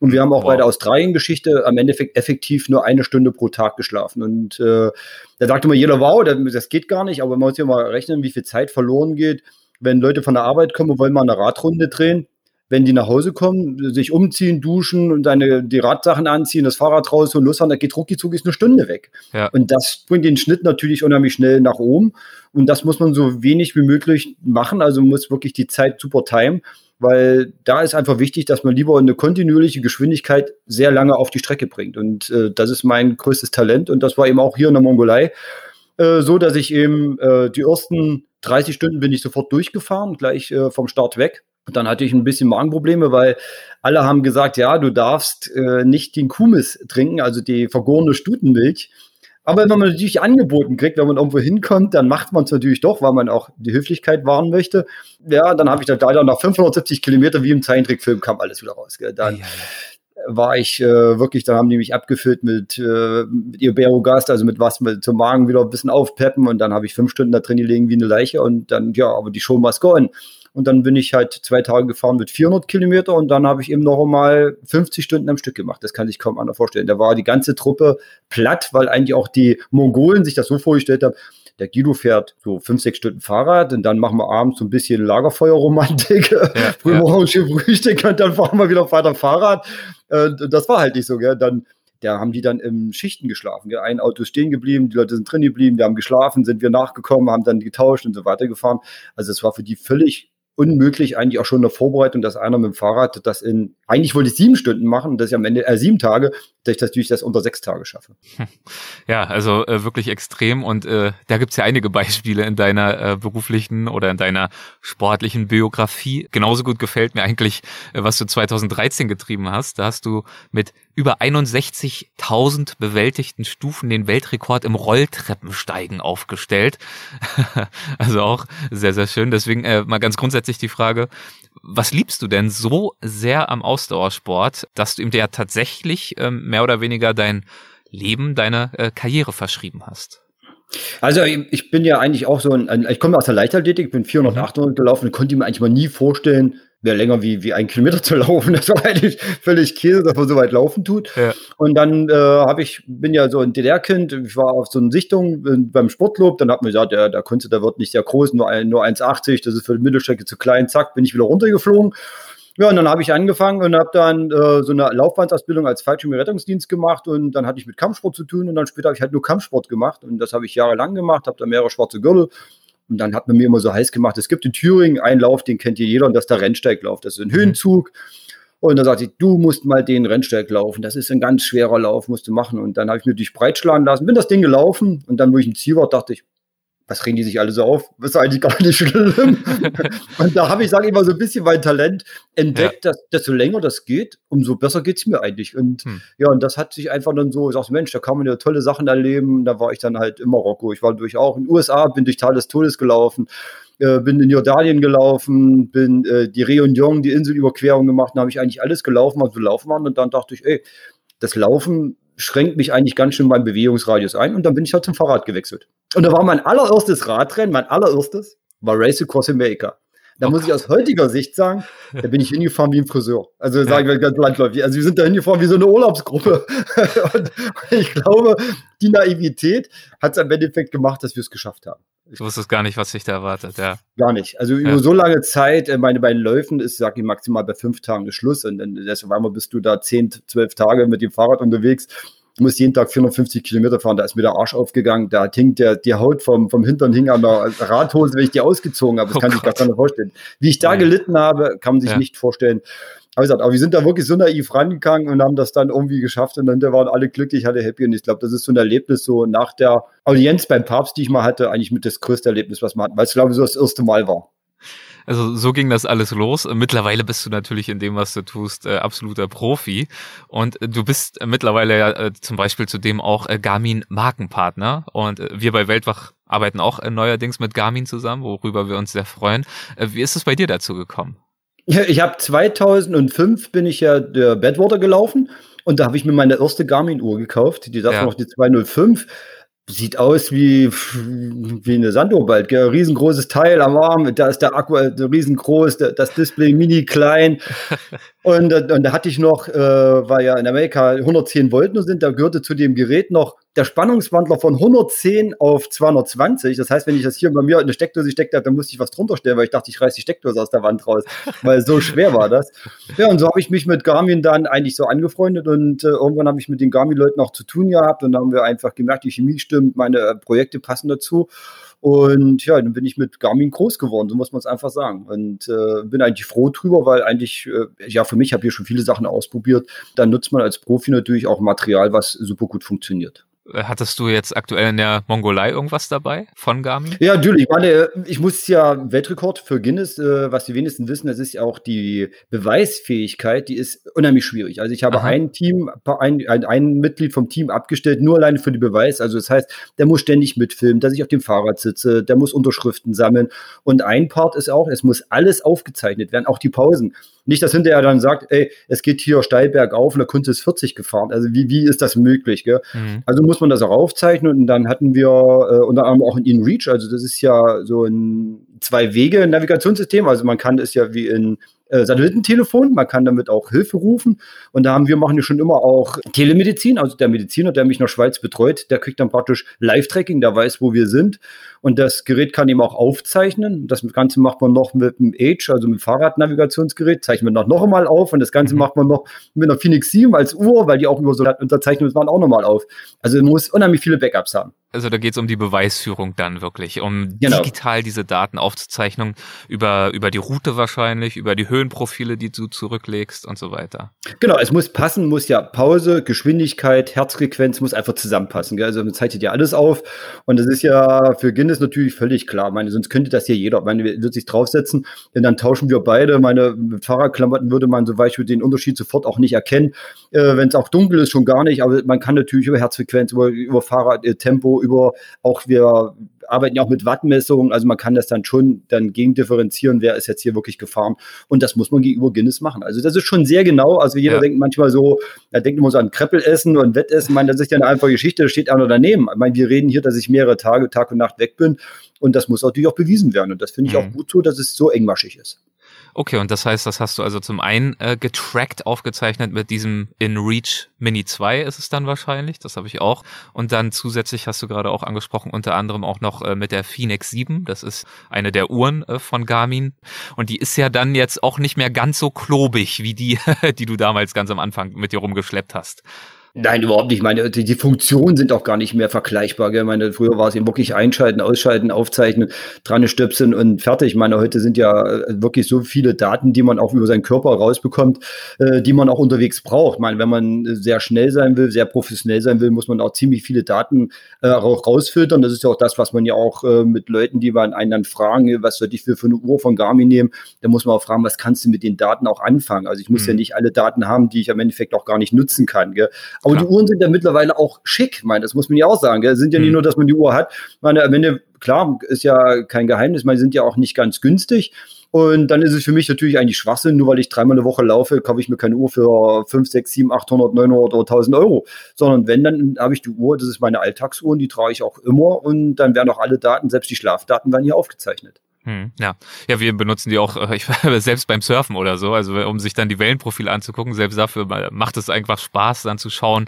Und wir haben auch Wow. bei der Australien-Geschichte am Endeffekt effektiv nur eine Stunde pro Tag geschlafen. Und äh, da sagt immer jeder, wow, das, das geht gar nicht, aber man muss ja mal rechnen, wie viel Zeit verloren geht, wenn Leute von der Arbeit kommen und wollen mal eine Radrunde drehen. Wenn die nach Hause kommen, sich umziehen, duschen und deine, die Radsachen anziehen, das Fahrrad raus und losfahren, da geht rucki zucki ist eine Stunde weg. Ja. Und das bringt den Schnitt natürlich unheimlich schnell nach oben. Und das muss man so wenig wie möglich machen. Also muss wirklich die Zeit super timen, weil da ist einfach wichtig, dass man lieber eine kontinuierliche Geschwindigkeit sehr lange auf die Strecke bringt. Und äh, das ist mein größtes Talent. Und das war eben auch hier in der Mongolei äh, so, dass ich eben äh, die ersten 30 Stunden bin ich sofort durchgefahren, gleich äh, vom Start weg. Und dann hatte ich ein bisschen Magenprobleme, weil alle haben gesagt, ja, du darfst äh, nicht den Kumis trinken, also die vergorene Stutenmilch. Aber wenn man natürlich angeboten kriegt, wenn man irgendwo hinkommt, dann macht man es natürlich doch, weil man auch die Höflichkeit wahren möchte. Ja, dann habe ich da leider nach 570 Kilometer wie im Zeichentrickfilm kam alles wieder raus. Gell. Dann war ich äh, wirklich, dann haben die mich abgefüllt mit, äh, mit Iberogast, also mit was mit zum Magen wieder ein bisschen aufpeppen und dann habe ich fünf Stunden da drin gelegen wie eine Leiche und dann, ja, aber die Show must go on. Und dann bin ich halt zwei Tage gefahren mit 400 Kilometer und dann habe ich eben noch einmal 50 Stunden am Stück gemacht. Das kann sich kaum einer vorstellen. Da war die ganze Truppe platt, weil eigentlich auch die Mongolen sich das so vorgestellt haben, der Guido fährt so fünf, sechs Stunden Fahrrad und dann machen wir abends so ein bisschen Lagerfeuerromantik, Ja, früh ja. Frühstück und dann fahren wir wieder weiter Fahrrad. Äh, das war halt nicht so, gell? Dann da haben die dann im Schichten geschlafen. Gell? Ein Auto ist stehen geblieben, die Leute sind drin geblieben, die haben geschlafen, sind wir nachgekommen, haben dann getauscht und so weiter gefahren. Also es war für die völlig unmöglich, eigentlich auch schon in der Vorbereitung, dass einer mit dem Fahrrad das in, eigentlich wollte ich sieben Stunden machen, dass ich am Ende, äh, sieben Tage, dass ich das unter sechs Tage schaffe. Ja, also äh, wirklich extrem und äh, da gibt's ja einige Beispiele in deiner äh, beruflichen oder in deiner sportlichen Biografie. Genauso gut gefällt mir eigentlich, äh, was du 2013 getrieben hast. Da hast du mit über 61.000 bewältigten Stufen den Weltrekord im Rolltreppensteigen aufgestellt. also auch sehr, sehr schön. Deswegen äh, mal ganz grundsätzlich die Frage, was liebst du denn so sehr am Ausdauersport, dass du ihm ja tatsächlich ähm, mehr oder weniger dein Leben, deine äh, Karriere verschrieben hast? Also ich bin ja eigentlich auch so ein, ich komme aus der Leichtathletik, bin 400, 800 mhm. gelaufen und konnte mir eigentlich mal nie vorstellen, mehr länger wie, wie ein Kilometer zu laufen. Das war eigentlich völlig Käse, dass man so weit laufen tut. Ja. Und dann äh, habe ich, bin ja so ein DDR-Kind, ich war auf so einer Sichtung äh, beim Sportclub, dann hat man gesagt, ja, der Kunze, der wird nicht sehr groß, nur, ein, nur 1,80, das ist für die Mittelstrecke zu klein, zack, bin ich wieder runtergeflogen. Ja, und dann habe ich angefangen und habe dann äh, so eine Laufbahnausbildung als Fallschirmrettungsdienst gemacht und dann hatte ich mit Kampfsport zu tun und dann später habe ich halt nur Kampfsport gemacht und das habe ich jahrelang gemacht, habe da mehrere schwarze Gürtel und dann hat man mir immer so heiß gemacht, es gibt in Thüringen einen Lauf, den kennt hier jeder, und das ist der Rennsteiglauf. Das ist ein Höhenzug. Und dann sagte ich, du musst mal den Rennsteig laufen. Das ist ein ganz schwerer Lauf, musst du machen. Und dann habe ich mir dich breitschlagen lassen, bin das Ding gelaufen. Und dann, wo ich im Ziel war, dachte ich, was regen die sich alle so auf? Das ist eigentlich gar nicht schlimm. und da habe ich, sage ich mal, so ein bisschen mein Talent entdeckt, ja. dass desto länger das geht, umso besser geht es mir eigentlich. Und hm. ja, und das hat sich einfach dann so, ich sag, Mensch, da kann man ja tolle Sachen erleben. Da war ich dann halt in Marokko. Ich war durch auch in den USA, bin durch Tal des Todes gelaufen. Äh, bin in Jordanien gelaufen, bin äh, die Réunion, die Inselüberquerung gemacht, da habe ich eigentlich alles gelaufen, was wir laufen waren. Und dann dachte ich, ey, das Laufen schränkt mich eigentlich ganz schön beim Bewegungsradius ein und dann bin ich halt zum Fahrrad gewechselt. Und da war mein allererstes Radrennen, mein allererstes, war Race Across America. Da okay. muss ich aus heutiger Sicht sagen, da bin ich hingefahren wie ein Friseur. Also sagen wir ganz landläufig. Also wir sind da hingefahren wie so eine Urlaubsgruppe. und ich glaube, die Naivität hat es im Endeffekt gemacht, dass wir es geschafft haben. Ich wusste gar nicht, was sich da erwartet, ja. Gar nicht. Also über ja. so lange Zeit, äh, meine beiden Läufen ist, sag ich maximal bei fünf Tagen Schluss. Und dann deswegen bist du da zehn, zwölf Tage mit dem Fahrrad unterwegs muss jeden Tag 450 Kilometer fahren, da ist mir der Arsch aufgegangen, da hing der, die Haut vom, vom Hintern hing an der Radhose, wenn ich die ausgezogen habe. Das oh kann Gott. sich gar keiner vorstellen. Wie ich da ja. gelitten habe, kann man sich ja. nicht vorstellen. Aber, gesagt, aber wir sind da wirklich so naiv rangegangen und haben das dann irgendwie geschafft und dann waren alle glücklich, alle happy und ich glaube, das ist so ein Erlebnis so nach der Audienz beim Papst, die ich mal hatte, eigentlich mit das größte Erlebnis, was man hat, weil es glaube ich so das erste Mal war. Also so ging das alles los. Mittlerweile bist du natürlich in dem, was du tust, äh, absoluter Profi. Und äh, du bist äh, mittlerweile ja äh, zum Beispiel zudem auch äh, Garmin Markenpartner. Und wir bei Weltwach arbeiten auch neuerdings mit Garmin zusammen, worüber wir uns sehr freuen. wie ist es bei dir dazu gekommen? Ich habe 2005 bin ich ja der Badwater gelaufen und da habe ich mir meine erste Garmin-Uhr gekauft. Die das ja. noch die 205 Sieht aus wie, wie eine Sandobald, gell? Riesengroßes Teil am Arm, da ist der Akku riesengroß, das Display mini klein. und, und da hatte ich noch, äh, weil ja in Amerika 110 Volt nur sind, da gehörte zu dem Gerät noch der Spannungswandler von 110 auf 220. Das heißt, wenn ich das hier bei mir in eine Steckdose steckt habe, dann musste ich was drunter stellen, weil ich dachte, ich reiße die Steckdose aus der Wand raus, weil so schwer war das. Ja, und so habe ich mich mit Garmin dann eigentlich so angefreundet und äh, irgendwann habe ich mit den Garmin-Leuten auch zu tun gehabt und dann haben wir einfach gemerkt, die Chemie stimmt, meine äh, Projekte passen dazu. Und ja, dann bin ich mit Garmin groß geworden, so muss man es einfach sagen. Und äh, bin eigentlich froh drüber, weil eigentlich, äh, ja, für mich habe ich schon viele Sachen ausprobiert. Dann nutzt man als Profi natürlich auch Material, was super gut funktioniert. Hattest du jetzt aktuell in der Mongolei irgendwas dabei von Garmin? Ja, natürlich. Ich meine, ich muss ja Weltrekord für Guinness, äh, was die wenigsten wissen, das ist ja auch die Beweisfähigkeit, die ist unheimlich schwierig. Also ich habe Aha. ein Team, ein, ein, ein, Mitglied vom Team abgestellt, nur alleine für die Beweis. Also das heißt, der muss ständig mitfilmen, dass ich auf dem Fahrrad sitze, der muss Unterschriften sammeln. Und ein Part ist auch, es muss alles aufgezeichnet werden, auch die Pausen. Nicht, dass hinterher dann sagt, ey, es geht hier steil bergauf und der Kunde ist 40 gefahren. Also wie, wie ist das möglich? Gell? Mhm. Also muss man das auch aufzeichnen und dann hatten wir äh, unter anderem auch in InReach, also das ist ja so ein Zwei-Wege-Navigationssystem, also man kann es ja wie in äh, Satellitentelefon. Man kann damit auch Hilfe rufen. Und da haben wir machen ja schon immer auch Telemedizin. Also der Mediziner, der mich der Schweiz betreut, der kriegt dann praktisch Live-Tracking, der weiß, wo wir sind. Und das Gerät kann eben auch aufzeichnen. Das Ganze macht man noch mit dem Age, also mit dem Fahrradnavigationsgerät, zeichnet man noch, noch einmal auf. Und das Ganze mhm. macht man noch mit einer Phoenix 7 als Uhr, weil die auch über so unterzeichnet waren, auch nochmal auf. Also man muss unheimlich viele Backups haben. Also da geht es um die Beweisführung dann wirklich, um genau. digital diese Daten aufzuzeichnung über, über die Route wahrscheinlich, über die Höhenprofile, die du zurücklegst und so weiter. Genau, es muss passen, muss ja Pause, Geschwindigkeit, Herzfrequenz muss einfach zusammenpassen. Gell? Also man zeichnet ja alles auf und das ist ja für Guinness natürlich völlig klar. Meine, sonst könnte das hier jeder. Ich meine, würde sich draufsetzen, denn dann tauschen wir beide. Meine Fahrradklamotten würde man zum Beispiel den Unterschied sofort auch nicht erkennen. Äh, Wenn es auch dunkel ist, schon gar nicht. Aber man kann natürlich über Herzfrequenz, über, über Fahrradtempo, über auch wir arbeiten ja auch mit Wattmessungen, also man kann das dann schon dann gegendifferenzieren, wer ist jetzt hier wirklich gefahren und das muss man gegenüber Guinness machen. Also das ist schon sehr genau, also jeder ja. denkt manchmal so, er denkt immer so an Kreppelessen und Wettessen, ich meine, das ist ja eine einfache Geschichte, da steht einer daneben. Ich meine, wir reden hier, dass ich mehrere Tage, Tag und Nacht weg bin und das muss natürlich auch bewiesen werden und das finde ich mhm. auch gut so, dass es so engmaschig ist. Okay, und das heißt, das hast du also zum einen äh, getrackt, aufgezeichnet mit diesem InReach Mini 2 ist es dann wahrscheinlich, das habe ich auch. Und dann zusätzlich hast du gerade auch angesprochen, unter anderem auch noch äh, mit der Phoenix 7, das ist eine der Uhren äh, von Garmin. Und die ist ja dann jetzt auch nicht mehr ganz so klobig wie die, die du damals ganz am Anfang mit dir rumgeschleppt hast. Nein, überhaupt nicht. Ich meine, die, Funktionen sind auch gar nicht mehr vergleichbar. Gell? Ich meine, früher war es eben wirklich einschalten, ausschalten, aufzeichnen, dran stöpseln und fertig. Ich meine, heute sind ja äh, wirklich so viele Daten, die man auch über seinen Körper rausbekommt, äh, die man auch unterwegs braucht. Ich meine, wenn man sehr schnell sein will, sehr professionell sein will, muss man auch ziemlich viele Daten äh, auch rausfiltern. Das ist ja auch das, was man ja auch äh, mit Leuten, die man einen dann fragen, was soll ich für, für eine Uhr von Garmin nehmen, da muss man auch fragen, was kannst du mit den Daten auch anfangen? Also ich muss mhm. ja nicht alle Daten haben, die ich am Endeffekt auch gar nicht nutzen kann. Gell? Aber klar. die Uhren sind ja mittlerweile auch schick, meine, das muss man ja auch sagen. Gell? Es sind ja nicht mhm. nur, dass man die Uhr hat. Meine, am Ende, klar, ist ja kein Geheimnis, meine, sind ja auch nicht ganz günstig. Und dann ist es für mich natürlich eigentlich Schwachsinn, nur weil ich dreimal eine Woche laufe, kaufe ich mir keine Uhr für 5, 6, 7, 800, 900 oder 1000 Euro. Sondern wenn, dann habe ich die Uhr, das ist meine Alltagsuhr und die trage ich auch immer und dann werden auch alle Daten, selbst die Schlafdaten, werden hier aufgezeichnet. Hm, ja. ja, wir benutzen die auch äh, ich, selbst beim Surfen oder so, also um sich dann die Wellenprofile anzugucken. Selbst dafür macht es einfach Spaß, dann zu schauen,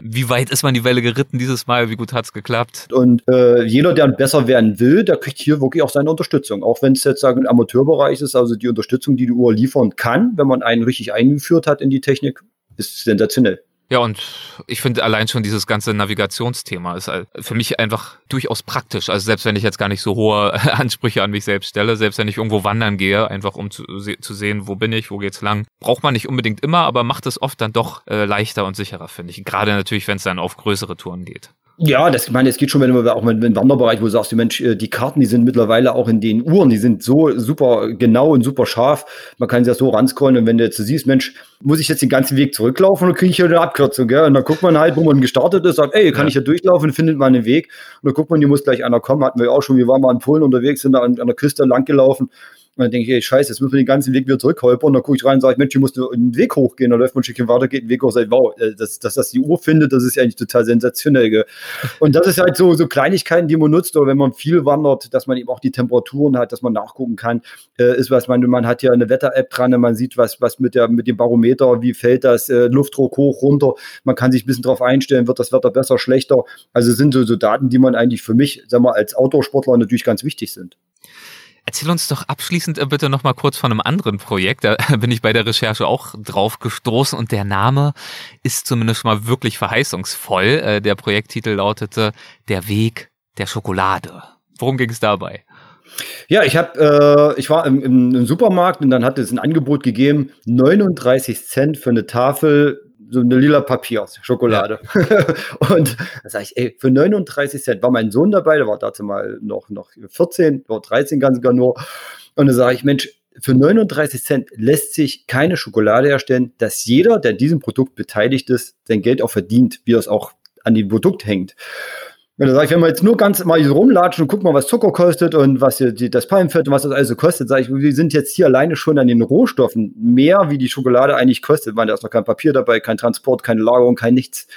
wie weit ist man die Welle geritten dieses Mal, wie gut hat's geklappt. Und äh, jeder, der besser werden will, der kriegt hier wirklich auch seine Unterstützung. Auch wenn es jetzt sagen im Amateurbereich ist, also die Unterstützung, die die Uhr liefern kann, wenn man einen richtig eingeführt hat in die Technik, ist sensationell. Ja, und ich finde allein schon dieses ganze Navigationsthema ist für mich einfach durchaus praktisch. Also selbst wenn ich jetzt gar nicht so hohe Ansprüche an mich selbst stelle, selbst wenn ich irgendwo wandern gehe, einfach um zu, zu sehen, wo bin ich, wo geht's lang, braucht man nicht unbedingt immer, aber macht es oft dann doch äh, leichter und sicherer, finde ich. Gerade natürlich, wenn es dann auf größere Touren geht. Ja, das, ich meine, es geht schon, wenn du auch mit dem Wanderbereich, wo du sagst, Mensch, äh, die Karten, die sind mittlerweile auch in den Uhren, die sind so super genau und super scharf. Man kann sie ja so ranscrollen und wenn du jetzt siehst, Mensch, muss ich jetzt den ganzen Weg zurücklaufen oder kriege ich hier eine Abkürzung, gell? Und dann guckt man halt, wo man gestartet ist, sagt, ey, kann ja. ich hier durchlaufen, findet man einen Weg. Und dann guckt man, hier muss gleich einer kommen. Hatten wir auch schon, wir waren mal in Polen unterwegs, sind da an, an der Küste lang gelaufen. Und dann denke ich, ey, scheiße, jetzt müssen wir den ganzen Weg wieder zurückholpern. Und dann gucke ich rein und sage, Mensch, hier musst du einen Weg hochgehen. Dann läuft man ein Stückchen weiter, geht einen Weg hoch, sagt, wow, äh, dass, dass das die Uhr findet, das ist ja eigentlich total sensationell. Und das ist halt so, so Kleinigkeiten, die man nutzt, oder wenn man viel wandert, dass man eben auch die Temperaturen hat, dass man nachgucken kann, äh, ist was, man, man hat ja eine Wetter-App dran, man sieht, was, was mit, der, mit dem Barometer, wie fällt das, äh, Luftdruck hoch, runter. Man kann sich ein bisschen drauf einstellen, wird das Wetter besser, schlechter. Also sind so, so Daten, die man eigentlich für mich, sag mal, als Outdoor-Sportler natürlich ganz wichtig sind. Erzähl uns doch abschließend äh, bitte noch mal kurz von einem anderen Projekt. Da bin ich bei der Recherche auch drauf gestoßen und der Name ist zumindest mal wirklich verheißungsvoll. Äh, der Projekttitel lautete Der Weg der Schokolade. Worum ging es dabei? Ja, ich habe, äh, ich war im, im, Supermarkt und dann hat es ein Angebot gegeben, 39 Cent für eine Tafel so eine lila Papier, Schokolade. Ja. und da sage ich, ey, für 39 Cent war mein Sohn dabei, der war dazu mal noch, noch 14, war 13 ganz gar nur. Und da sage ich, Mensch, für 39 Cent lässt sich keine Schokolade herstellen, dass jeder, der an diesem Produkt beteiligt ist, sein Geld auch verdient, wie es auch an dem Produkt hängt. Wenn du sagst, wenn wir jetzt nur ganz mal so rumlatschen und gucken mal, was Zucker kostet und was hier die, das Palmfett und was das alles kostet, sage ich, wir sind jetzt hier alleine schon an den Rohstoffen mehr, wie die Schokolade eigentlich kostet. Man, da ist noch kein Papier dabei, kein Transport, keine Lagerung, kein nichts.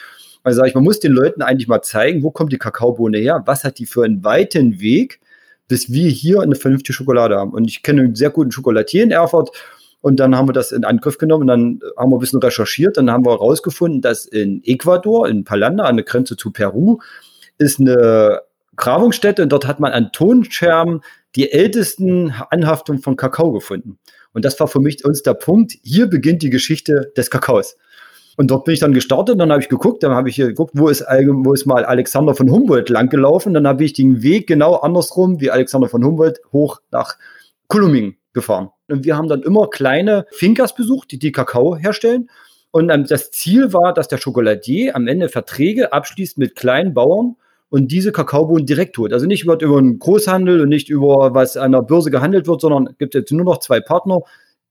Also sage ich, man muss den Leuten eigentlich mal zeigen, wo kommt die Kakaobohne her? Was hat die für einen weiten Weg, bis wir hier eine vernünftige Schokolade haben? Und ich kenne einen sehr guten Chocolatier in Erfurt, Und dann haben wir das in Angriff genommen und dann haben wir ein bisschen recherchiert. Dann haben wir herausgefunden, dass in Ecuador, in Palanda, an der Grenze zu Peru, ist eine Grabungsstätte und dort hat man an Tonscherben die ältesten Anhaftungen von Kakao gefunden. Und das war für mich uns der Punkt. Hier beginnt die Geschichte des Kakaos. Und dort bin ich dann gestartet, dann habe ich geguckt, dann habe ich geguckt, wo ist, wo ist mal Alexander von Humboldt langgelaufen. Dann habe ich den Weg genau andersrum wie Alexander von Humboldt hoch nach Kolumbien gefahren. Und wir haben dann immer kleine Finkers besucht, die, die Kakao herstellen. Und ähm, das Ziel war, dass der Schokoladier am Ende Verträge abschließt mit kleinen Bauern und diese Kakaobohnen direkt holt. Also nicht über, über einen Großhandel und nicht über was an der Börse gehandelt wird, sondern gibt jetzt nur noch zwei Partner,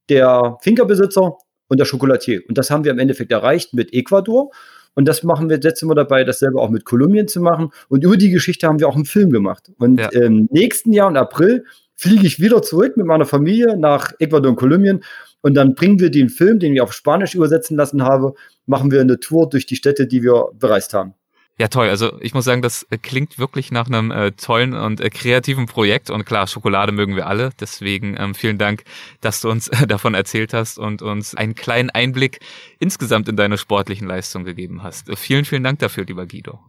der Finkerbesitzer und der Schokolatier. Und das haben wir im Endeffekt erreicht mit Ecuador. Und das machen wir, setzen wir dabei, dasselbe auch mit Kolumbien zu machen. Und über die Geschichte haben wir auch einen Film gemacht. Und ja. im nächsten Jahr, im April, fliege ich wieder zurück mit meiner Familie nach Ecuador und Kolumbien. Und dann bringen wir den Film, den ich auf Spanisch übersetzen lassen habe, machen wir eine Tour durch die Städte, die wir bereist haben. Ja, toll. Also ich muss sagen, das äh, klingt wirklich nach einem äh, tollen und äh, kreativen Projekt. Und klar, Schokolade mögen wir alle. Deswegen ähm, vielen Dank, dass du uns äh, davon erzählt hast und uns einen kleinen Einblick insgesamt in deine sportlichen Leistungen gegeben hast. Vielen, vielen Dank dafür, lieber Guido.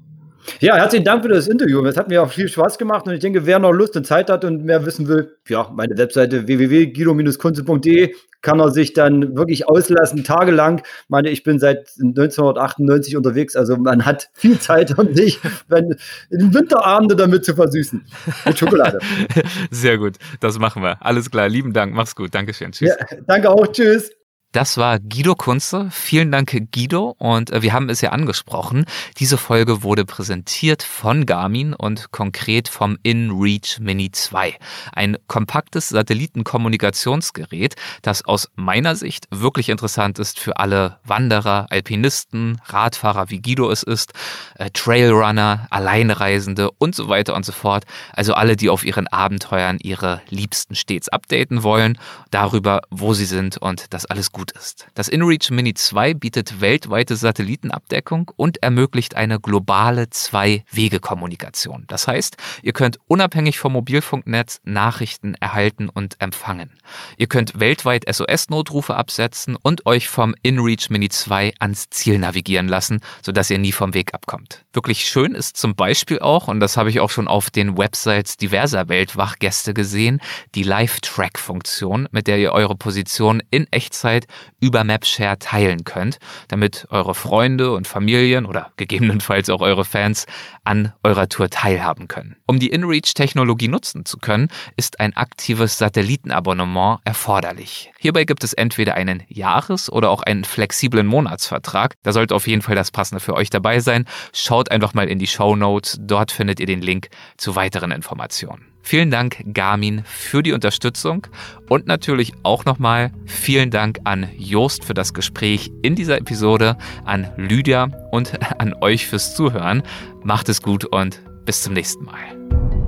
Ja, herzlichen Dank für das Interview. Es hat mir auch viel Spaß gemacht und ich denke, wer noch Lust und Zeit hat und mehr wissen will, ja, meine Webseite www.guido-kunze.de kann er sich dann wirklich auslassen, tagelang. Ich meine, ich bin seit 1998 unterwegs, also man hat viel Zeit, um sich wenn, in Winterabende damit zu versüßen. Mit Schokolade. Sehr gut, das machen wir. Alles klar, lieben Dank, mach's gut, Dankeschön, tschüss. Ja, danke auch, tschüss. Das war Guido Kunze. Vielen Dank, Guido. Und äh, wir haben es ja angesprochen. Diese Folge wurde präsentiert von Garmin und konkret vom InReach Mini 2. Ein kompaktes Satellitenkommunikationsgerät, das aus meiner Sicht wirklich interessant ist für alle Wanderer, Alpinisten, Radfahrer, wie Guido es ist, äh, Trailrunner, Alleinreisende und so weiter und so fort. Also alle, die auf ihren Abenteuern ihre Liebsten stets updaten wollen, darüber, wo sie sind und das alles gut gut ist. Das InReach Mini 2 bietet weltweite Satellitenabdeckung und ermöglicht eine globale Zwei-Wege-Kommunikation. Das heißt, ihr könnt unabhängig vom Mobilfunknetz Nachrichten erhalten und empfangen. Ihr könnt weltweit SOS-Notrufe absetzen und euch vom InReach Mini 2 ans Ziel navigieren lassen, sodass ihr nie vom Weg abkommt. Wirklich schön ist zum Beispiel auch, und das habe ich auch schon auf den Websites diverser Weltwachgäste gesehen, die Live-Track-Funktion, mit der ihr eure Position in Echtzeit über MapShare teilen könnt, damit eure Freunde und Familien oder gegebenenfalls auch eure Fans an eurer Tour teilhaben können. Um die InReach-Technologie nutzen zu können, ist ein aktives Satellitenabonnement erforderlich. Hierbei gibt es entweder einen Jahres- oder auch einen flexiblen Monatsvertrag. Da sollte auf jeden Fall das Passende für euch dabei sein. Schaut einfach mal in die Show Notes, dort findet ihr den Link zu weiteren Informationen. Vielen Dank, Garmin, für die Unterstützung und natürlich auch nochmal vielen Dank an Jost für das Gespräch in dieser Episode, an Lydia und an euch fürs Zuhören. Macht es gut und bis zum nächsten Mal.